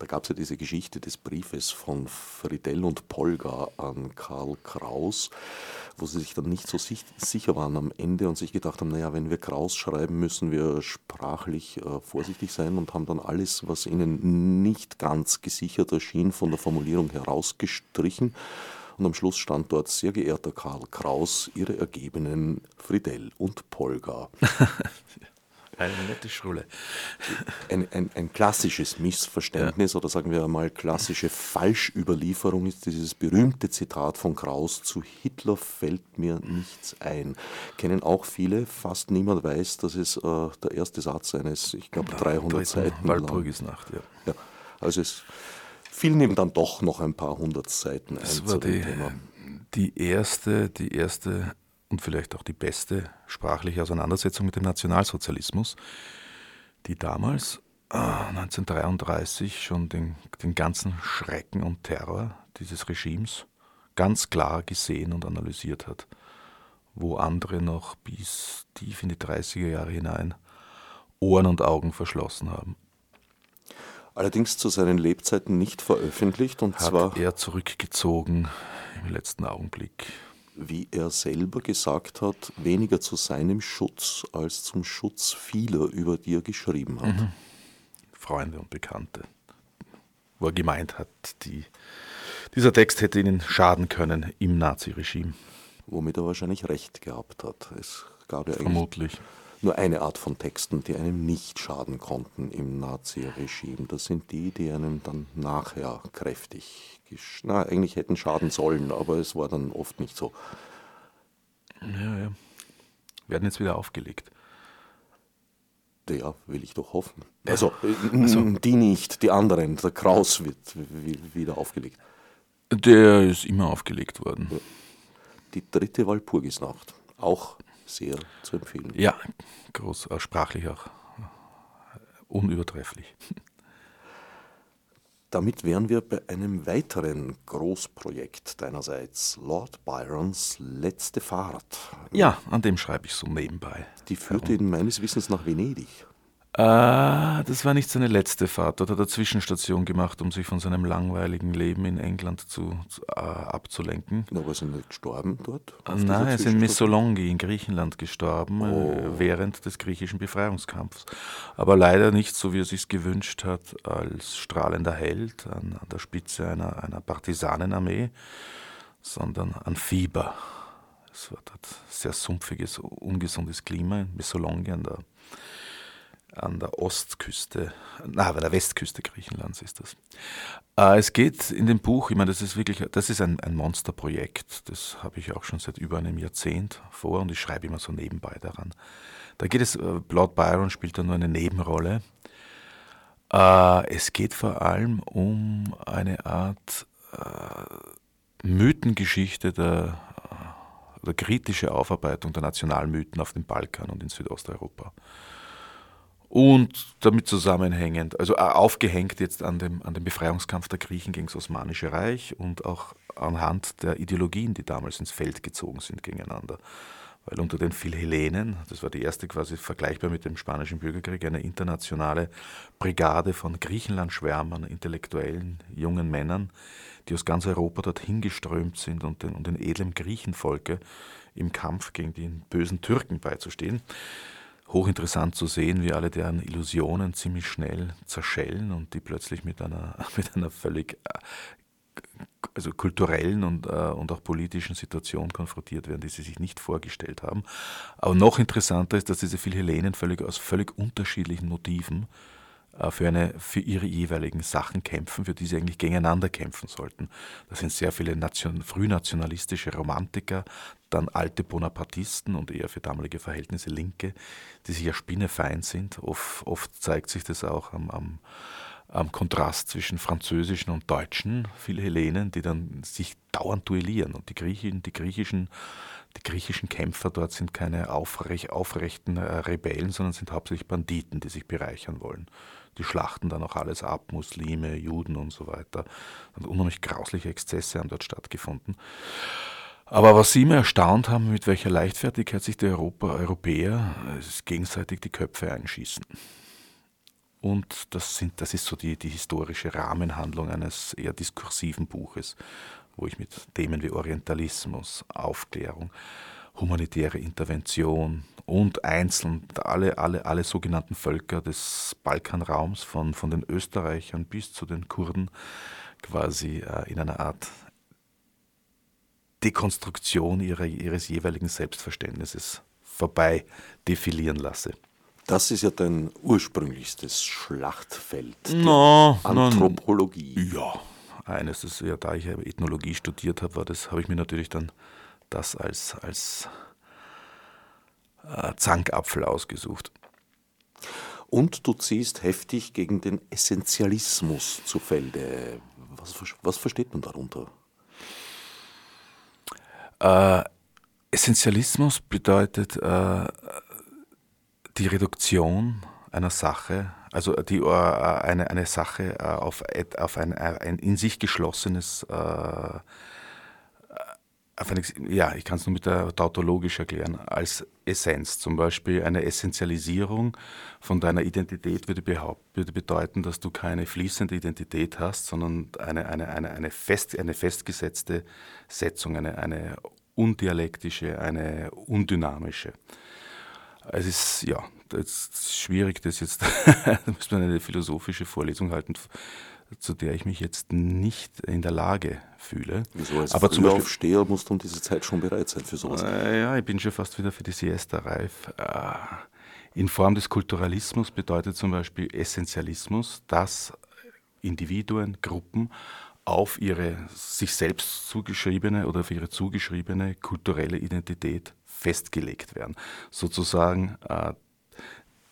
Da gab es ja diese Geschichte des Briefes von Friedel und Polga an Karl Kraus, wo sie sich dann nicht so sich, sicher waren am Ende und sich gedacht haben, naja, wenn wir Kraus schreiben, müssen wir sprachlich äh, vorsichtig sein und haben dann alles, was ihnen nicht ganz gesichert erschien, von der Formulierung herausgestrichen. Und am Schluss stand dort, sehr geehrter Karl Kraus, Ihre Ergebenen Friedel und Polga. <laughs> Eine nette Schrulle. Ein, ein, ein klassisches Missverständnis ja. oder sagen wir einmal klassische Falschüberlieferung ist dieses berühmte Zitat von Kraus, zu Hitler fällt mir nichts ein. Kennen auch viele, fast niemand weiß, dass es äh, der erste Satz eines, ich glaube, 300 Seiten Walpurgisnacht, ja. ja. Also es fiel ihm dann doch noch ein paar hundert Seiten ein das war die, Thema. Die erste, die erste und vielleicht auch die beste sprachliche Auseinandersetzung mit dem Nationalsozialismus, die damals äh, 1933 schon den, den ganzen Schrecken und Terror dieses Regimes ganz klar gesehen und analysiert hat, wo andere noch bis tief in die 30er Jahre hinein Ohren und Augen verschlossen haben. Allerdings zu seinen Lebzeiten nicht veröffentlicht und hat zwar er zurückgezogen im letzten Augenblick wie er selber gesagt hat, weniger zu seinem Schutz als zum Schutz vieler, über die er geschrieben hat. Mhm. Freunde und Bekannte. Wo er gemeint hat, die, dieser Text hätte ihnen schaden können im Naziregime. Womit er wahrscheinlich recht gehabt hat. Es gab ja Vermutlich nur eine Art von Texten, die einem nicht schaden konnten im Naziregime. Das sind die, die einem dann nachher kräftig, na, eigentlich hätten schaden sollen, aber es war dann oft nicht so. Ja, ja. Werden jetzt wieder aufgelegt. Ja, will ich doch hoffen. Also, also, die nicht, die anderen. Der Kraus wird wieder aufgelegt. Der ist immer aufgelegt worden. Die dritte Walpurgisnacht. Auch sehr zu empfehlen. Ja, groß, äh, sprachlich auch unübertrefflich. <laughs> Damit wären wir bei einem weiteren Großprojekt deinerseits, Lord Byrons letzte Fahrt. Ja, an dem schreibe ich so nebenbei. Die führte ihn meines Wissens nach Venedig. Äh, das war nicht seine letzte Fahrt. Dort hat er Zwischenstation gemacht, um sich von seinem langweiligen Leben in England zu, zu äh, abzulenken. Na, aber ist er nicht gestorben dort? Nein, er ist in Missolonghi in Griechenland gestorben, äh, oh. während des griechischen Befreiungskampfs. Aber leider nicht so, wie er sich gewünscht hat, als strahlender Held an, an der Spitze einer, einer Partisanenarmee, sondern an Fieber. Es war dort sehr sumpfiges, ungesundes Klima in Missolonghi an der an der Ostküste, na, bei der Westküste Griechenlands ist das. Äh, es geht in dem Buch, ich meine, das ist wirklich, das ist ein, ein Monsterprojekt, das habe ich auch schon seit über einem Jahrzehnt vor und ich schreibe immer so nebenbei daran. Da geht es, äh, Lord Byron spielt da nur eine Nebenrolle. Äh, es geht vor allem um eine Art Mythengeschichte der, der kritische Aufarbeitung der Nationalmythen auf dem Balkan und in Südosteuropa. Und damit zusammenhängend, also äh, aufgehängt jetzt an dem, an dem Befreiungskampf der Griechen gegen das Osmanische Reich und auch anhand der Ideologien, die damals ins Feld gezogen sind gegeneinander. Weil unter den Philhellenen, das war die erste quasi vergleichbar mit dem Spanischen Bürgerkrieg, eine internationale Brigade von Griechenland-Schwärmern, intellektuellen, jungen Männern, die aus ganz Europa dorthin geströmt sind und den, und den edlen Griechenvolke im Kampf gegen die bösen Türken beizustehen hochinteressant zu sehen, wie alle deren Illusionen ziemlich schnell zerschellen und die plötzlich mit einer, <laughs> mit einer völlig äh, also kulturellen und, äh, und auch politischen Situation konfrontiert werden, die sie sich nicht vorgestellt haben. Aber noch interessanter ist, dass diese Philhellenen völlig aus völlig unterschiedlichen Motiven für, eine, für ihre jeweiligen Sachen kämpfen, für die sie eigentlich gegeneinander kämpfen sollten. Das sind sehr viele Nation, frühnationalistische Romantiker, dann alte Bonapartisten und eher für damalige Verhältnisse Linke, die sich ja spinnefeind sind. Oft, oft zeigt sich das auch am, am, am Kontrast zwischen französischen und deutschen Philhellenen, die dann sich dauernd duellieren. Und die, Griechen, die griechischen die griechischen Kämpfer dort sind keine aufrecht, aufrechten äh, Rebellen, sondern sind hauptsächlich Banditen, die sich bereichern wollen die schlachten dann auch alles ab, Muslime, Juden und so weiter. Und unheimlich grausliche Exzesse haben dort stattgefunden. Aber was Sie immer erstaunt haben, mit welcher Leichtfertigkeit sich die Europa, Europäer äh, gegenseitig die Köpfe einschießen. und das, sind, das ist so die, die historische Rahmenhandlung eines eher diskursiven Buches, wo ich mit Themen wie Orientalismus, Aufklärung, humanitäre Intervention und einzeln alle, alle, alle sogenannten Völker des Balkanraums, von, von den Österreichern bis zu den Kurden, quasi äh, in einer Art Dekonstruktion ihrer, ihres jeweiligen Selbstverständnisses vorbei defilieren lasse. Das ist ja dein ursprünglichstes Schlachtfeld. No, Anthropologie. No, ja, eines, das, ja, da ich Ethnologie studiert habe, war das, habe ich mir natürlich dann das als, als äh, Zankapfel ausgesucht. Und du ziehst heftig gegen den Essentialismus zu Felde. Was, was versteht man darunter? Äh, Essentialismus bedeutet äh, die Reduktion einer Sache, also die, äh, eine, eine Sache äh, auf, auf ein, ein in sich geschlossenes äh, ja, ich kann es nur mit der tautologisch erklären, als Essenz. Zum Beispiel eine Essentialisierung von deiner Identität würde, würde bedeuten, dass du keine fließende Identität hast, sondern eine, eine, eine, eine, fest, eine festgesetzte Setzung, eine, eine undialektische, eine undynamische. Es ist, ja, es ist schwierig, das jetzt, <laughs> da müsste man eine philosophische Vorlesung halten zu der ich mich jetzt nicht in der Lage fühle. Wieso? Als Aber zum Beispiel Aufsteher musst du um diese Zeit schon bereit sein für sowas. Äh, ja, ich bin schon fast wieder für die Siesta reif. Äh, in Form des Kulturalismus bedeutet zum Beispiel Essentialismus, dass Individuen, Gruppen auf ihre sich selbst zugeschriebene oder auf ihre zugeschriebene kulturelle Identität festgelegt werden. Sozusagen äh,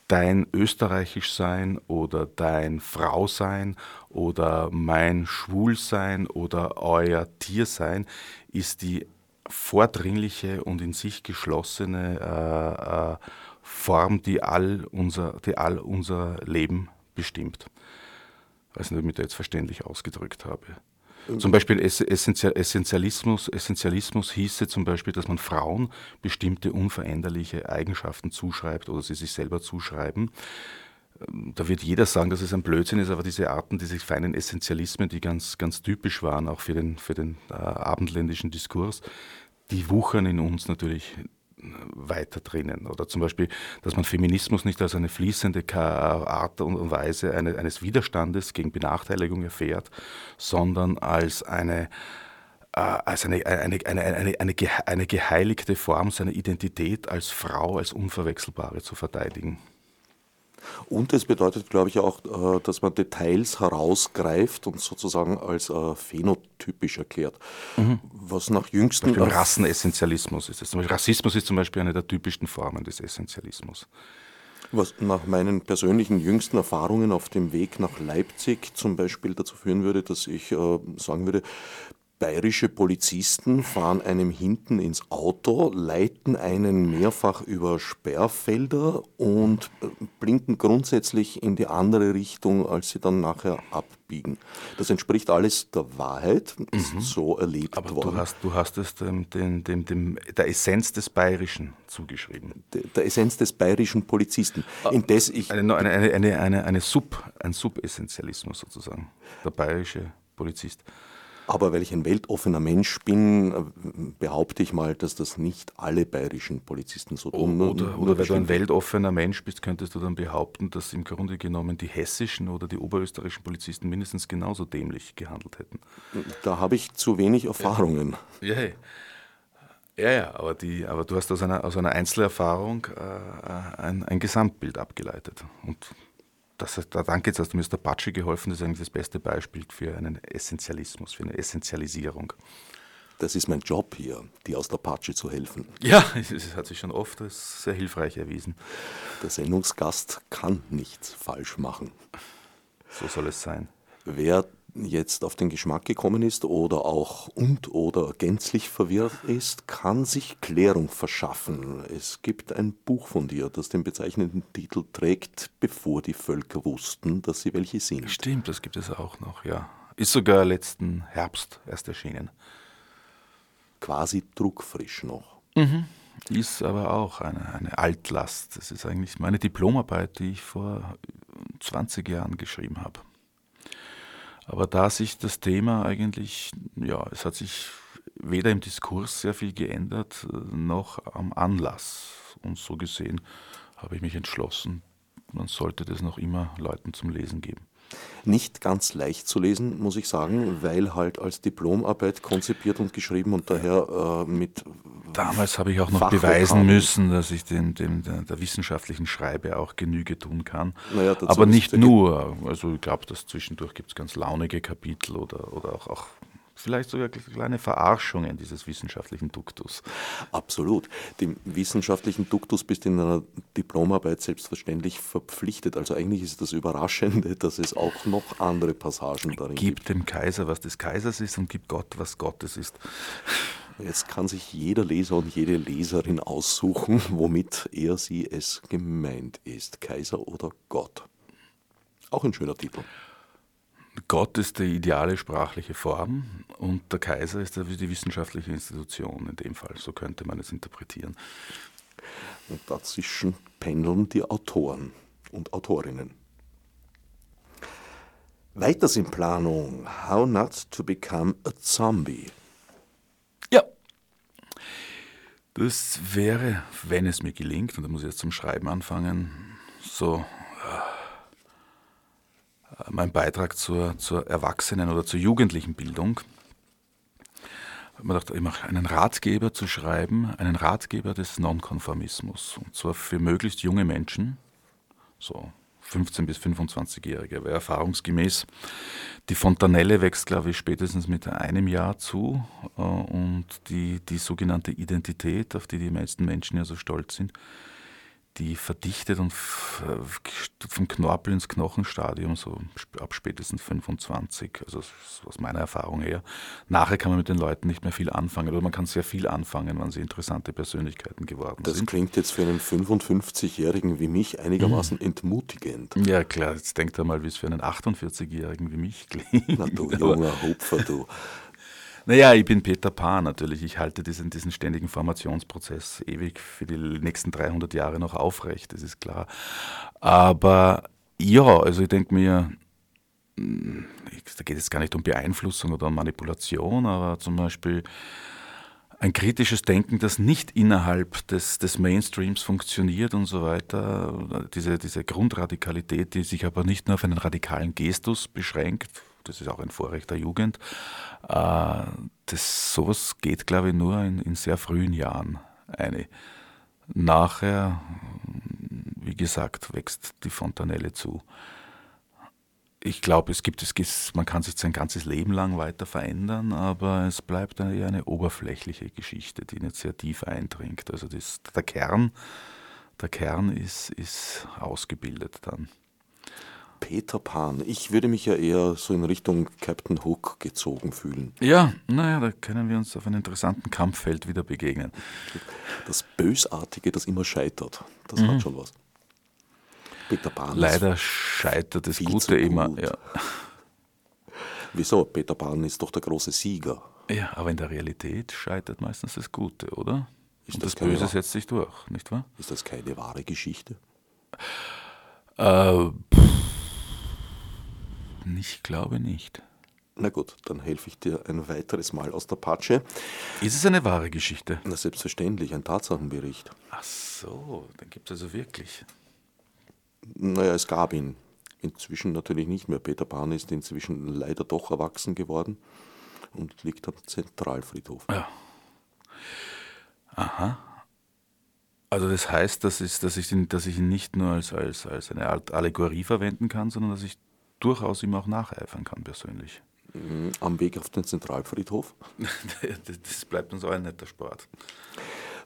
dein österreichisch sein oder dein Frau sein oder mein Schwulsein oder euer Tiersein ist die vordringliche und in sich geschlossene äh, äh, Form, die all, unser, die all unser Leben bestimmt. Ich weiß nicht, ob ich mich da jetzt verständlich ausgedrückt habe. Zum Beispiel Essentialismus, Essentialismus hieße zum Beispiel, dass man Frauen bestimmte unveränderliche Eigenschaften zuschreibt oder sie sich selber zuschreiben. Da wird jeder sagen, dass es ein Blödsinn ist, aber diese Arten, diese feinen Essentialismen, die ganz, ganz typisch waren, auch für den, für den äh, abendländischen Diskurs, die wuchern in uns natürlich weiter drinnen. Oder zum Beispiel, dass man Feminismus nicht als eine fließende Art und Weise eines Widerstandes gegen Benachteiligung erfährt, sondern als eine, äh, als eine, eine, eine, eine, eine, eine geheiligte Form seiner Identität als Frau, als Unverwechselbare zu verteidigen. Und es bedeutet, glaube ich, auch, äh, dass man Details herausgreift und sozusagen als äh, phänotypisch erklärt. Mhm. Was nach jüngsten. Rassenessentialismus ist es. Rassismus ist zum Beispiel eine der typischsten Formen des Essentialismus. Was nach meinen persönlichen jüngsten Erfahrungen auf dem Weg nach Leipzig zum Beispiel dazu führen würde, dass ich äh, sagen würde, Bayerische Polizisten fahren einem hinten ins Auto, leiten einen mehrfach über Sperrfelder und äh, blinken grundsätzlich in die andere Richtung, als sie dann nachher abbiegen. Das entspricht alles der Wahrheit, ist mhm. so erlebt Aber worden. Du hast, du hast es dem, dem, dem, dem, der Essenz des Bayerischen zugeschrieben. Der, der Essenz des bayerischen Polizisten. Ah, Indes ich eine, eine, eine, eine, eine Sub, ein Subessentialismus sozusagen. Der bayerische Polizist. Aber weil ich ein weltoffener Mensch bin, behaupte ich mal, dass das nicht alle bayerischen Polizisten so tun. Oder, oder weil du ein weltoffener Mensch bist, könntest du dann behaupten, dass im Grunde genommen die hessischen oder die oberösterreichischen Polizisten mindestens genauso dämlich gehandelt hätten. Da habe ich zu wenig Erfahrungen. Ja, ja. Ja, ja, aber, die, aber du hast aus einer, aus einer Einzelerfahrung äh, ein, ein Gesamtbild abgeleitet. Und das, da danke jetzt, hast du mir der Apache geholfen, das ist eigentlich das beste Beispiel für einen Essentialismus, für eine Essentialisierung. Das ist mein Job hier, dir aus der Apache zu helfen. Ja, <laughs> es hat sich schon oft als sehr hilfreich erwiesen. Der Sendungsgast kann nichts falsch machen. So soll es sein. Wer jetzt auf den Geschmack gekommen ist oder auch und oder gänzlich verwirrt ist, kann sich Klärung verschaffen. Es gibt ein Buch von dir, das den bezeichnenden Titel trägt, bevor die Völker wussten, dass sie welche sind. Stimmt, das gibt es auch noch, ja. Ist sogar letzten Herbst erst erschienen. Quasi druckfrisch noch. Mhm. Ist aber auch eine, eine Altlast. Das ist eigentlich meine Diplomarbeit, die ich vor 20 Jahren geschrieben habe. Aber da sich das Thema eigentlich, ja, es hat sich weder im Diskurs sehr viel geändert, noch am Anlass. Und so gesehen habe ich mich entschlossen, man sollte das noch immer Leuten zum Lesen geben. Nicht ganz leicht zu lesen, muss ich sagen, weil halt als Diplomarbeit konzipiert und geschrieben und daher äh, mit. Damals habe ich auch noch beweisen müssen, dass ich dem, dem der, der, wissenschaftlichen Schreibe auch Genüge tun kann. Naja, Aber nicht nur. Also ich glaube, dass zwischendurch gibt es ganz launige Kapitel oder, oder auch, auch vielleicht sogar kleine Verarschungen dieses wissenschaftlichen Duktus. Absolut. Dem wissenschaftlichen Duktus bist du in einer Diplomarbeit selbstverständlich verpflichtet. Also eigentlich ist das Überraschende, <laughs> dass es auch noch andere Passagen darin gibt. Gib dem Kaiser, was des Kaisers ist und gib Gott, was Gottes ist. Jetzt kann sich jeder Leser und jede Leserin aussuchen, womit er sie es gemeint ist. Kaiser oder Gott. Auch ein schöner Titel. Gott ist die ideale sprachliche Form und der Kaiser ist die wissenschaftliche Institution in dem Fall. So könnte man es interpretieren. Und dazwischen pendeln die Autoren und Autorinnen. Weiters in Planung: How not to become a zombie. Ja. Das wäre, wenn es mir gelingt, und da muss ich jetzt zum Schreiben anfangen, so mein Beitrag zur, zur Erwachsenen- oder zur jugendlichen Bildung. Mir gedacht, ich mache einen Ratgeber zu schreiben, einen Ratgeber des Nonkonformismus. Und zwar für möglichst junge Menschen, so 15- bis 25-Jährige, weil erfahrungsgemäß die Fontanelle wächst, glaube ich, spätestens mit einem Jahr zu. Äh, und die, die sogenannte Identität, auf die die meisten Menschen ja so stolz sind, die verdichtet und vom Knorpel ins Knochenstadium, so ab spätestens 25, also aus meiner Erfahrung her. Nachher kann man mit den Leuten nicht mehr viel anfangen, oder man kann sehr viel anfangen, wenn sie interessante Persönlichkeiten geworden das sind. Das klingt jetzt für einen 55-Jährigen wie mich einigermaßen mhm. entmutigend. Ja klar, jetzt denkt er mal, wie es für einen 48-Jährigen wie mich klingt. Na du junger Hupfer, du. Naja, ich bin Peter Pan natürlich. Ich halte diesen, diesen ständigen Formationsprozess ewig für die nächsten 300 Jahre noch aufrecht, das ist klar. Aber ja, also ich denke mir, hm, da geht es gar nicht um Beeinflussung oder um Manipulation, aber zum Beispiel ein kritisches Denken, das nicht innerhalb des, des Mainstreams funktioniert und so weiter. Diese, diese Grundradikalität, die sich aber nicht nur auf einen radikalen Gestus beschränkt, das ist auch ein Vorrecht der Jugend. Äh, das, sowas geht, glaube ich, nur in, in sehr frühen Jahren eine. Nachher, wie gesagt, wächst die Fontanelle zu. Ich glaube, es gibt es, man kann sich sein ganzes Leben lang weiter verändern, aber es bleibt eher eine oberflächliche Geschichte, die nicht sehr tief eindringt. Also das, der Kern, der Kern ist, ist ausgebildet dann. Peter Pan. Ich würde mich ja eher so in Richtung Captain Hook gezogen fühlen. Ja, naja, da können wir uns auf einem interessanten Kampffeld wieder begegnen. Das Bösartige, das immer scheitert, das mhm. hat schon was. Peter Pan. Leider scheitert das Gute immer. Ja. <laughs> Wieso? Peter Pan ist doch der große Sieger. Ja, aber in der Realität scheitert meistens das Gute, oder? Ist Und das, das Böse setzt sich durch, nicht wahr? Ist das keine wahre Geschichte? Äh, ich glaube nicht. Na gut, dann helfe ich dir ein weiteres Mal aus der Patsche. Ist es eine wahre Geschichte? Na selbstverständlich, ein Tatsachenbericht. Ach so, dann gibt es also wirklich. Naja, es gab ihn. Inzwischen natürlich nicht mehr. Peter Pan ist inzwischen leider doch erwachsen geworden und liegt am Zentralfriedhof. Ja. Aha. Also das heißt, dass ich, dass ich, ihn, dass ich ihn nicht nur als, als, als eine Allegorie verwenden kann, sondern dass ich durchaus ihm auch nacheifern kann persönlich. Mhm, am Weg auf den Zentralfriedhof? <laughs> das bleibt uns auch ein netter Sport.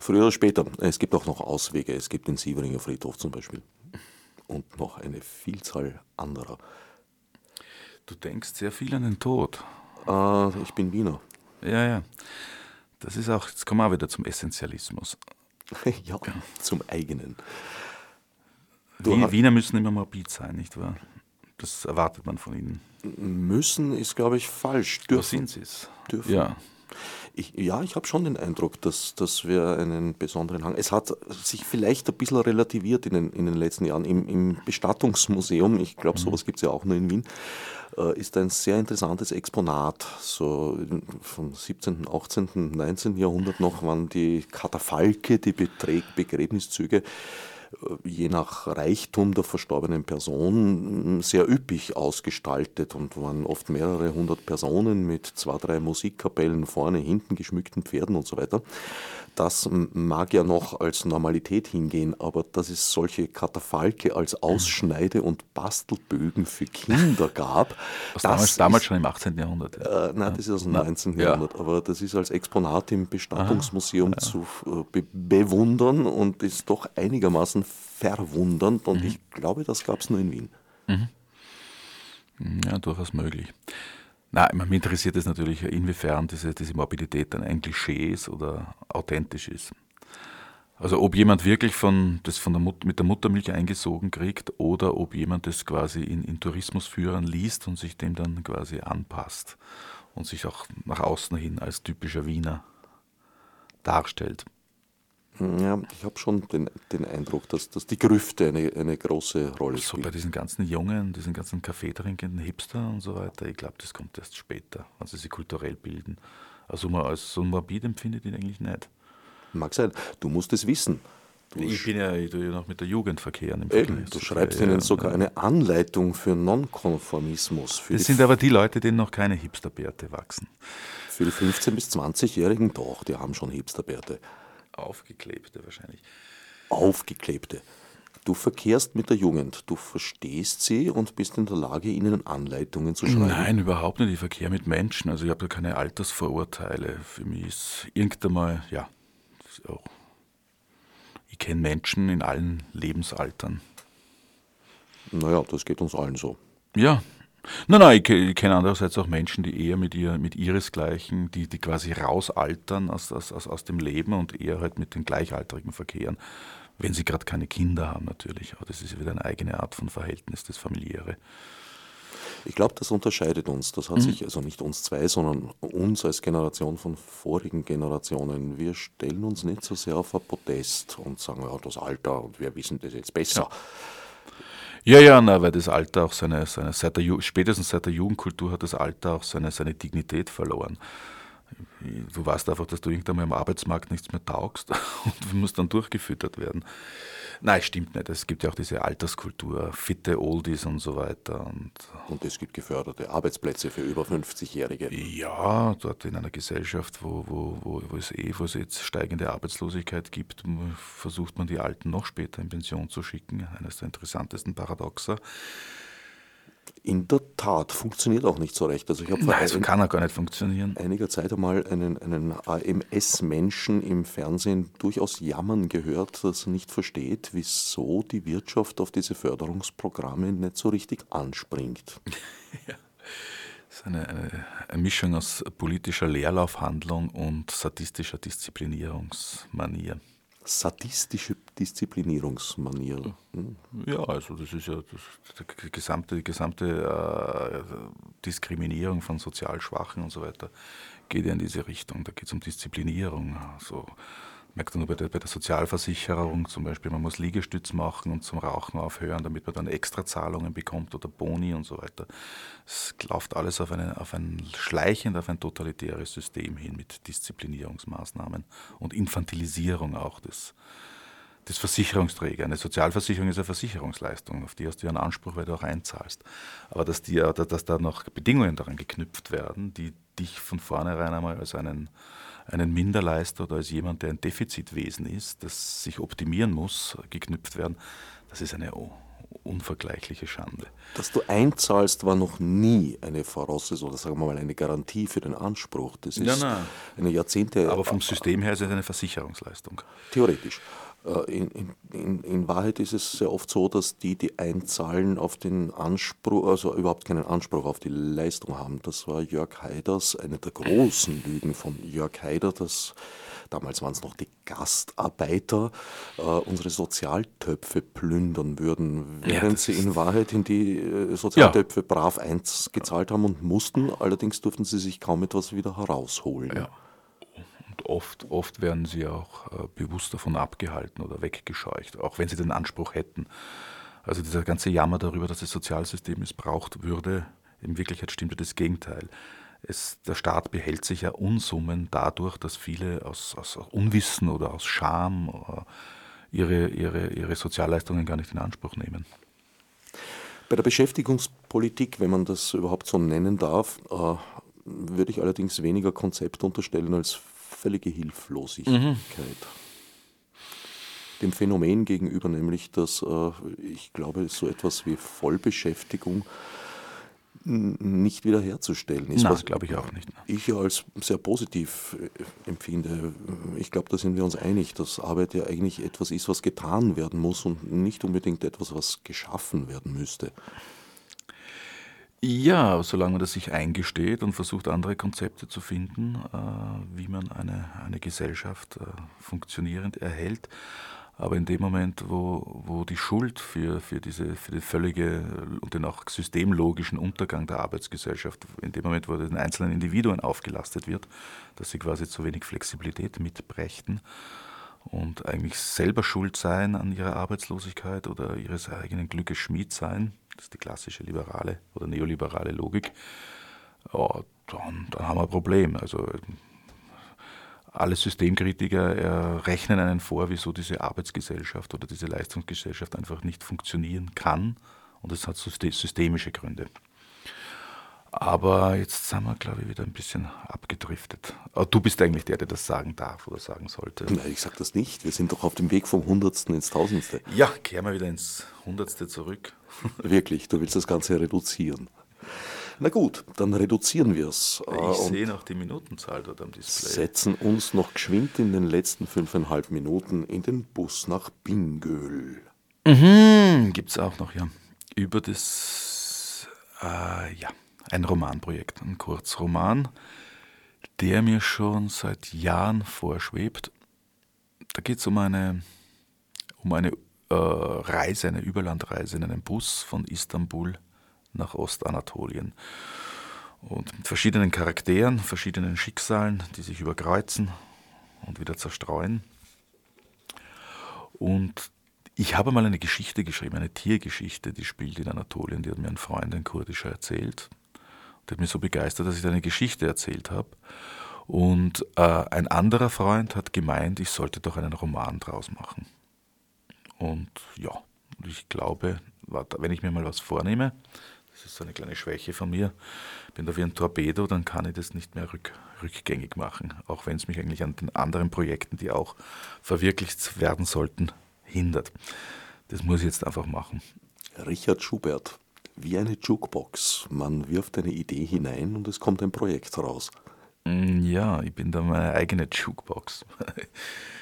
Früher oder später. Es gibt auch noch Auswege. Es gibt den Sieveringer Friedhof zum Beispiel. Und noch eine Vielzahl anderer. Du denkst sehr viel an den Tod. Äh, ich bin Wiener. Ja, ja. Das ist auch, jetzt kommen wir auch wieder zum Essentialismus. <laughs> ja, zum eigenen. Du Wiener müssen immer morbid sein, nicht wahr? Das erwartet man von ihnen. Müssen ist, glaube ich, falsch. Dürfen. sind sie es? Dürfen. Ja, Ich, ja, ich habe schon den Eindruck, dass, dass wir einen besonderen Hang. Es hat sich vielleicht ein bisschen relativiert in den, in den letzten Jahren. Im, im Bestattungsmuseum, ich glaube, sowas gibt es ja auch nur in Wien, äh, ist ein sehr interessantes Exponat. So vom 17., 18., 19. Jahrhundert noch waren die Katafalke, die Beträ Begräbniszüge je nach Reichtum der verstorbenen Person sehr üppig ausgestaltet und waren oft mehrere hundert Personen mit zwei, drei Musikkapellen vorne, hinten geschmückten Pferden und so weiter. Das mag ja noch als Normalität hingehen, aber dass es solche Katafalke als Ausschneide- und Bastelbögen für Kinder <laughs> gab. das damals, damals schon im 18. Jahrhundert. Ja. Äh, nein, das ist aus dem 19. Ja. Jahrhundert, aber das ist als Exponat im Bestattungsmuseum ah, ja. zu äh, be bewundern und ist doch einigermaßen verwundernd und mhm. ich glaube, das gab es nur in Wien. Mhm. Ja, durchaus möglich. Na, mich interessiert es natürlich, inwiefern diese, diese Morbidität dann ein Klischee ist oder authentisch ist. Also ob jemand wirklich von, das von der Mut, mit der Muttermilch eingesogen kriegt oder ob jemand das quasi in, in Tourismusführern liest und sich dem dann quasi anpasst und sich auch nach außen hin als typischer Wiener darstellt. Ja, ich habe schon den, den Eindruck, dass, dass die Grüfte eine, eine große Rolle spielen. So bei diesen ganzen Jungen, diesen ganzen Kaffee trinkenden Hipster und so weiter, ich glaube, das kommt erst später, wenn sie sich kulturell bilden. Also man als so morbid empfindet ihn eigentlich nicht. Mag sein. Du musst es wissen. Du ich bin ja, ich ja noch mit der Jugend verkehren. Im Eben, du schreibst ihnen sogar eine Anleitung für Nonkonformismus. das sind aber die Leute, denen noch keine Hipsterbärte wachsen. Für die 15- bis 20-Jährigen doch, die haben schon Hipsterbärte. Aufgeklebte wahrscheinlich. Aufgeklebte. Du verkehrst mit der Jugend, du verstehst sie und bist in der Lage, ihnen Anleitungen zu schreiben. Nein, überhaupt nicht. Ich verkehre mit Menschen. Also ich habe da keine Altersvorurteile. Für mich ist irgendwann mal, ja, auch, ich kenne Menschen in allen Lebensaltern. Naja, das geht uns allen so. Ja, Nein, nein, ich, kenne andererseits auch Menschen, die eher mit, ihr, mit ihresgleichen, die, die quasi rausaltern aus, aus, aus dem Leben und eher halt mit den Gleichaltrigen verkehren. Wenn sie gerade keine Kinder haben natürlich, aber das ist wieder eine eigene Art von Verhältnis, das familiäre. Ich glaube, das unterscheidet uns. Das hat mhm. sich, also nicht uns zwei, sondern uns als Generation von vorigen Generationen. Wir stellen uns nicht so sehr auf ein Podest und sagen, ja, das Alter und wir wissen das jetzt besser. Ja. Ja, ja, na, weil das Alter auch seine, seine seit der, spätestens seit der Jugendkultur hat das Alter auch seine, seine Dignität verloren. Du weißt einfach, dass du irgendwann mal am Arbeitsmarkt nichts mehr taugst <laughs> und musst dann durchgefüttert werden. Nein, stimmt nicht. Es gibt ja auch diese Alterskultur, fitte Oldies und so weiter. Und, und es gibt geförderte Arbeitsplätze für über 50-Jährige. Ja, dort in einer Gesellschaft, wo, wo, wo, wo, es eh, wo es jetzt steigende Arbeitslosigkeit gibt, versucht man die Alten noch später in Pension zu schicken. Eines der interessantesten Paradoxer. In der Tat, funktioniert auch nicht so recht. Also ich habe Nein, so kann er gar nicht funktionieren. einiger Zeit einmal einen, einen AMS-Menschen im Fernsehen durchaus jammern gehört, dass er nicht versteht, wieso die Wirtschaft auf diese Förderungsprogramme nicht so richtig anspringt. <laughs> ja. Das ist eine, eine, eine Mischung aus politischer Leerlaufhandlung und sadistischer Disziplinierungsmanier sadistische Disziplinierungsmanier. Ja, also das ist ja das, die gesamte, die gesamte äh, Diskriminierung von sozial Schwachen und so weiter geht ja in diese Richtung. Da geht es um Disziplinierung. Also, merkt man nur bei der, bei der, Sozialversicherung zum Beispiel, man muss Liegestütz machen und zum Rauchen aufhören, damit man dann Extrazahlungen bekommt oder Boni und so weiter. Es läuft alles auf, eine, auf ein schleichend, auf ein totalitäres System hin mit Disziplinierungsmaßnahmen und Infantilisierung auch des, des Versicherungsträgers. Eine Sozialversicherung ist eine Versicherungsleistung, auf die hast du ja einen Anspruch, weil du auch einzahlst. Aber dass, die, dass da noch Bedingungen daran geknüpft werden, die dich von vornherein einmal als einen einen Minderleister oder als jemand, der ein Defizitwesen ist, das sich optimieren muss, geknüpft werden, das ist eine unvergleichliche Schande. Dass du einzahlst, war noch nie eine Voraussetzung oder sagen wir mal eine Garantie für den Anspruch. Das ist ja, eine Jahrzehnte. Aber vom System her ist es eine Versicherungsleistung. Theoretisch. Äh, in, in, in, Wahrheit ist es sehr oft so, dass die, die einzahlen, auf den Anspruch, also überhaupt keinen Anspruch auf die Leistung haben. Das war Jörg Haiders, eine der großen Lügen von Jörg Haider, dass damals waren es noch die Gastarbeiter, äh, unsere Sozialtöpfe plündern würden, während ja, sie in Wahrheit in die äh, Sozialtöpfe ja. brav eins gezahlt haben und mussten. Allerdings durften sie sich kaum etwas wieder herausholen. Ja oft, oft werden sie auch äh, bewusst davon abgehalten oder weggescheucht, auch wenn sie den Anspruch hätten. Also dieser ganze Jammer darüber, dass das Sozialsystem missbraucht würde, in Wirklichkeit stimmte das Gegenteil. Es, der Staat behält sich ja Unsummen dadurch, dass viele aus, aus Unwissen oder aus Scham äh, ihre, ihre, ihre Sozialleistungen gar nicht in Anspruch nehmen. Bei der Beschäftigungspolitik, wenn man das überhaupt so nennen darf, äh, würde ich allerdings weniger Konzept unterstellen als völlige Hilflosigkeit. Mhm. Dem Phänomen gegenüber, nämlich, dass äh, ich glaube, so etwas wie Vollbeschäftigung nicht wiederherzustellen ist. Das glaube ich auch nicht. Ich ja als sehr positiv äh, empfinde. Ich glaube, da sind wir uns einig, dass Arbeit ja eigentlich etwas ist, was getan werden muss und nicht unbedingt etwas, was geschaffen werden müsste. Ja, solange man das sich eingesteht und versucht, andere Konzepte zu finden, äh, wie man eine, eine Gesellschaft äh, funktionierend erhält. Aber in dem Moment, wo, wo die Schuld für, für, diese, für den völlige und den auch systemlogischen Untergang der Arbeitsgesellschaft, in dem Moment, wo den einzelnen Individuen aufgelastet wird, dass sie quasi zu wenig Flexibilität mitbrächten und eigentlich selber schuld sein an ihrer Arbeitslosigkeit oder ihres eigenen Glückes Schmied sein, das ist die klassische liberale oder neoliberale Logik, ja, dann, dann haben wir ein Problem. Also alle Systemkritiker rechnen einen vor, wieso diese Arbeitsgesellschaft oder diese Leistungsgesellschaft einfach nicht funktionieren kann. Und das hat systemische Gründe. Aber jetzt sind wir, glaube ich, wieder ein bisschen abgedriftet. Aber du bist eigentlich der, der das sagen darf oder sagen sollte. Nein, ich sage das nicht. Wir sind doch auf dem Weg vom Hundertsten ins Tausendste. Ja, kehren wir wieder ins Hundertste zurück. <laughs> Wirklich, du willst das Ganze reduzieren. Na gut, dann reduzieren wir es. Ich äh, sehe noch die Minutenzahl dort am Display. Setzen uns noch geschwind in den letzten fünfeinhalb Minuten in den Bus nach Bingöl. Mhm, gibt es auch noch, ja. Über das, äh, ja, ein Romanprojekt, ein Kurzroman, der mir schon seit Jahren vorschwebt. Da geht es um eine, um eine äh, Reise, eine Überlandreise in einem Bus von Istanbul nach Ostanatolien. Und mit verschiedenen Charakteren, verschiedenen Schicksalen, die sich überkreuzen und wieder zerstreuen. Und ich habe mal eine Geschichte geschrieben, eine Tiergeschichte, die spielt in Anatolien, die hat mir ein Freund, ein kurdischer, erzählt. Der hat mich so begeistert, dass ich eine Geschichte erzählt habe. Und äh, ein anderer Freund hat gemeint, ich sollte doch einen Roman draus machen. Und ja, ich glaube, wenn ich mir mal was vornehme, das ist so eine kleine Schwäche von mir, bin da wie ein Torpedo, dann kann ich das nicht mehr rück, rückgängig machen, auch wenn es mich eigentlich an den anderen Projekten, die auch verwirklicht werden sollten, hindert. Das muss ich jetzt einfach machen. Richard Schubert, wie eine Jukebox. Man wirft eine Idee hinein und es kommt ein Projekt raus. Mm, ja, ich bin da meine eigene Jukebox. <laughs>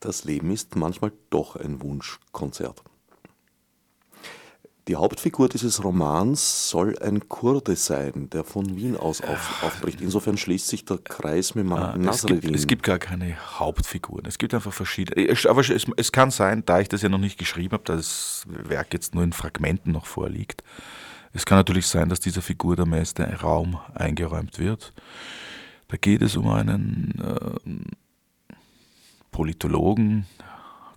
Das Leben ist manchmal doch ein Wunschkonzert. Die Hauptfigur dieses Romans soll ein Kurde sein, der von Wien aus auf, aufbricht. Insofern schließt sich der Kreis mit ah, Nasreddin. Es gibt, es gibt gar keine Hauptfiguren. Es gibt einfach verschiedene. Aber es, es, kann sein, da ich das ja noch nicht geschrieben habe, da das Werk jetzt nur in Fragmenten noch vorliegt. Es kann natürlich sein, dass dieser Figur der meiste Raum eingeräumt wird. Da geht es um einen äh, Politologen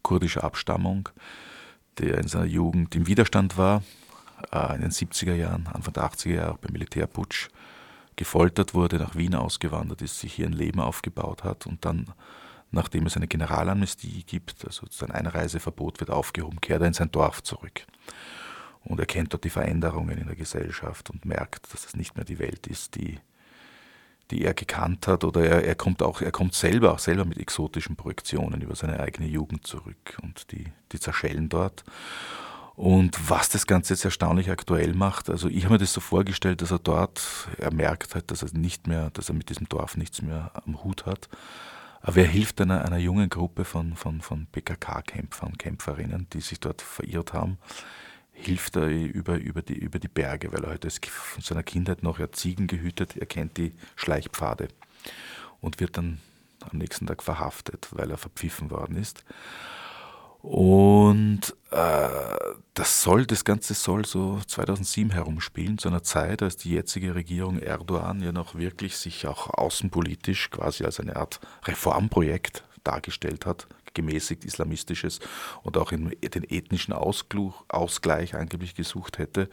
kurdischer Abstammung, der in seiner Jugend im Widerstand war, äh, in den 70er Jahren, Anfang der 80er Jahre beim Militärputsch gefoltert wurde, nach Wien ausgewandert ist, sich hier ein Leben aufgebaut hat und dann, nachdem es eine Generalamnestie gibt, also sein Einreiseverbot wird aufgehoben, kehrt er in sein Dorf zurück. Und er kennt dort die Veränderungen in der Gesellschaft und merkt, dass es nicht mehr die Welt ist, die, die er gekannt hat. Oder er, er kommt auch, er kommt selber auch selber mit exotischen Projektionen über seine eigene Jugend zurück und die, die zerschellen dort. Und was das Ganze jetzt erstaunlich aktuell macht, also ich habe mir das so vorgestellt, dass er dort, er merkt halt, dass er nicht mehr, dass er mit diesem Dorf nichts mehr am Hut hat. Aber er hilft einer, einer jungen Gruppe von, von, von PKK-Kämpfern Kämpferinnen, die sich dort verirrt haben, hilft er über, über, die, über die Berge, weil er halt von seiner Kindheit noch ja Ziegen gehütet, er kennt die Schleichpfade und wird dann am nächsten Tag verhaftet, weil er verpfiffen worden ist. Und äh, das soll, das Ganze soll so 2007 herumspielen, zu einer Zeit, als die jetzige Regierung Erdogan ja noch wirklich sich auch außenpolitisch quasi als eine Art Reformprojekt dargestellt hat, gemäßigt islamistisches und auch in den ethnischen Ausgleich angeblich gesucht hätte.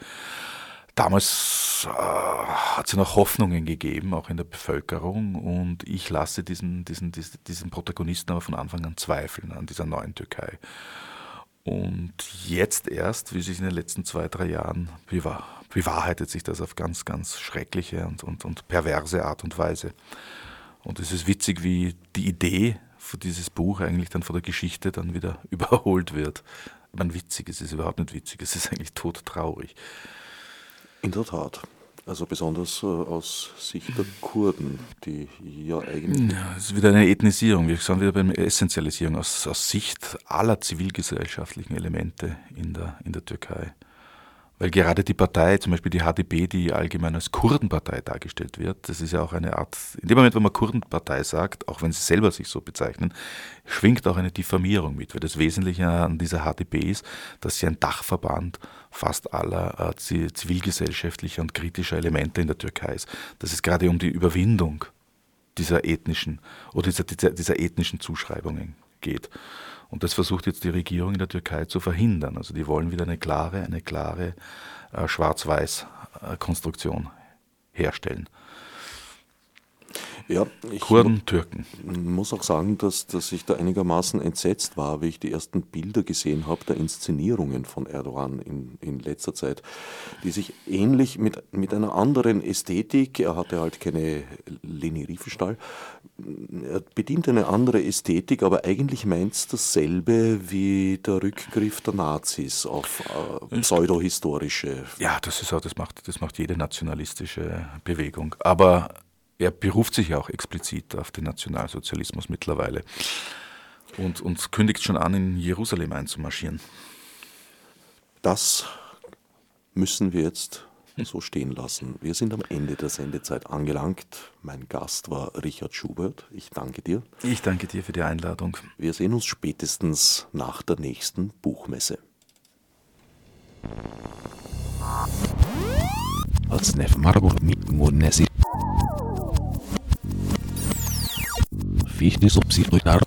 Damals äh, hat es noch Hoffnungen gegeben, auch in der Bevölkerung, und ich lasse diesen, diesen, diesen, Protagonisten aber von Anfang an zweifeln an dieser neuen Und jetzt erst, wie sich in den letzten zwei, drei Jahren bewahr, bewahrheitet sich das auf ganz, ganz schreckliche und, und, und perverse Art und Weise. Und es ist witzig, wie die Idee dieses Buch eigentlich dann von der Geschichte dann wieder <laughs> überholt wird. Man witzig, es ist überhaupt nicht witzig, es ist eigentlich todtraurig. In der Tat. Also besonders äh, aus Sicht der Kurden, die ja eigentlich. Ja, es ist wieder eine Ethnisierung. Wir sind wieder bei einer Essentialisierung aus, aus Sicht aller zivilgesellschaftlichen Elemente in der, in der Türkei. Weil gerade die Partei, zum Beispiel die HDP, die allgemein als Kurdenpartei dargestellt wird, das ist ja auch eine Art, in dem Moment, wo man Kurdenpartei sagt, auch wenn sie selber sich so bezeichnen, schwingt auch eine Diffamierung mit. Weil das Wesentliche an dieser HDP ist, dass sie ein Dachverband fast aller zivilgesellschaftlicher und kritischer Elemente in der Türkei ist. Dass es gerade um die Überwindung dieser ethnischen oder dieser, dieser, dieser ethnischen Zuschreibungen geht. Und das versucht jetzt die Regierung in der Türkei zu verhindern. Also die wollen wieder eine klare, eine klare äh, Schwarz-Weiß-Konstruktion herstellen. Ja, ich Kurden, Türken. muss auch sagen, dass, dass ich da einigermaßen entsetzt war, wie ich die ersten Bilder gesehen habe der Inszenierungen von Erdogan in, in letzter Zeit, die sich ähnlich mit, mit einer anderen Ästhetik, er hatte halt keine Leni Riefenstahl, er bedient eine andere Ästhetik, aber eigentlich meint es dasselbe wie der Rückgriff der Nazis auf äh, pseudohistorische. Ja, das ist auch, das macht, das macht jede nationalistische Bewegung. Aber er beruft sich ja auch explizit auf den Nationalsozialismus mittlerweile und, und kündigt schon an, in Jerusalem einzumarschieren. Das müssen wir jetzt so stehen lassen. Wir sind am Ende der Sendezeit angelangt. Mein Gast war Richard Schubert. Ich danke dir. Ich danke dir für die Einladung. Wir sehen uns spätestens nach der nächsten Buchmesse. Als Marburg mit wie ich nicht so psychisch durchnahm.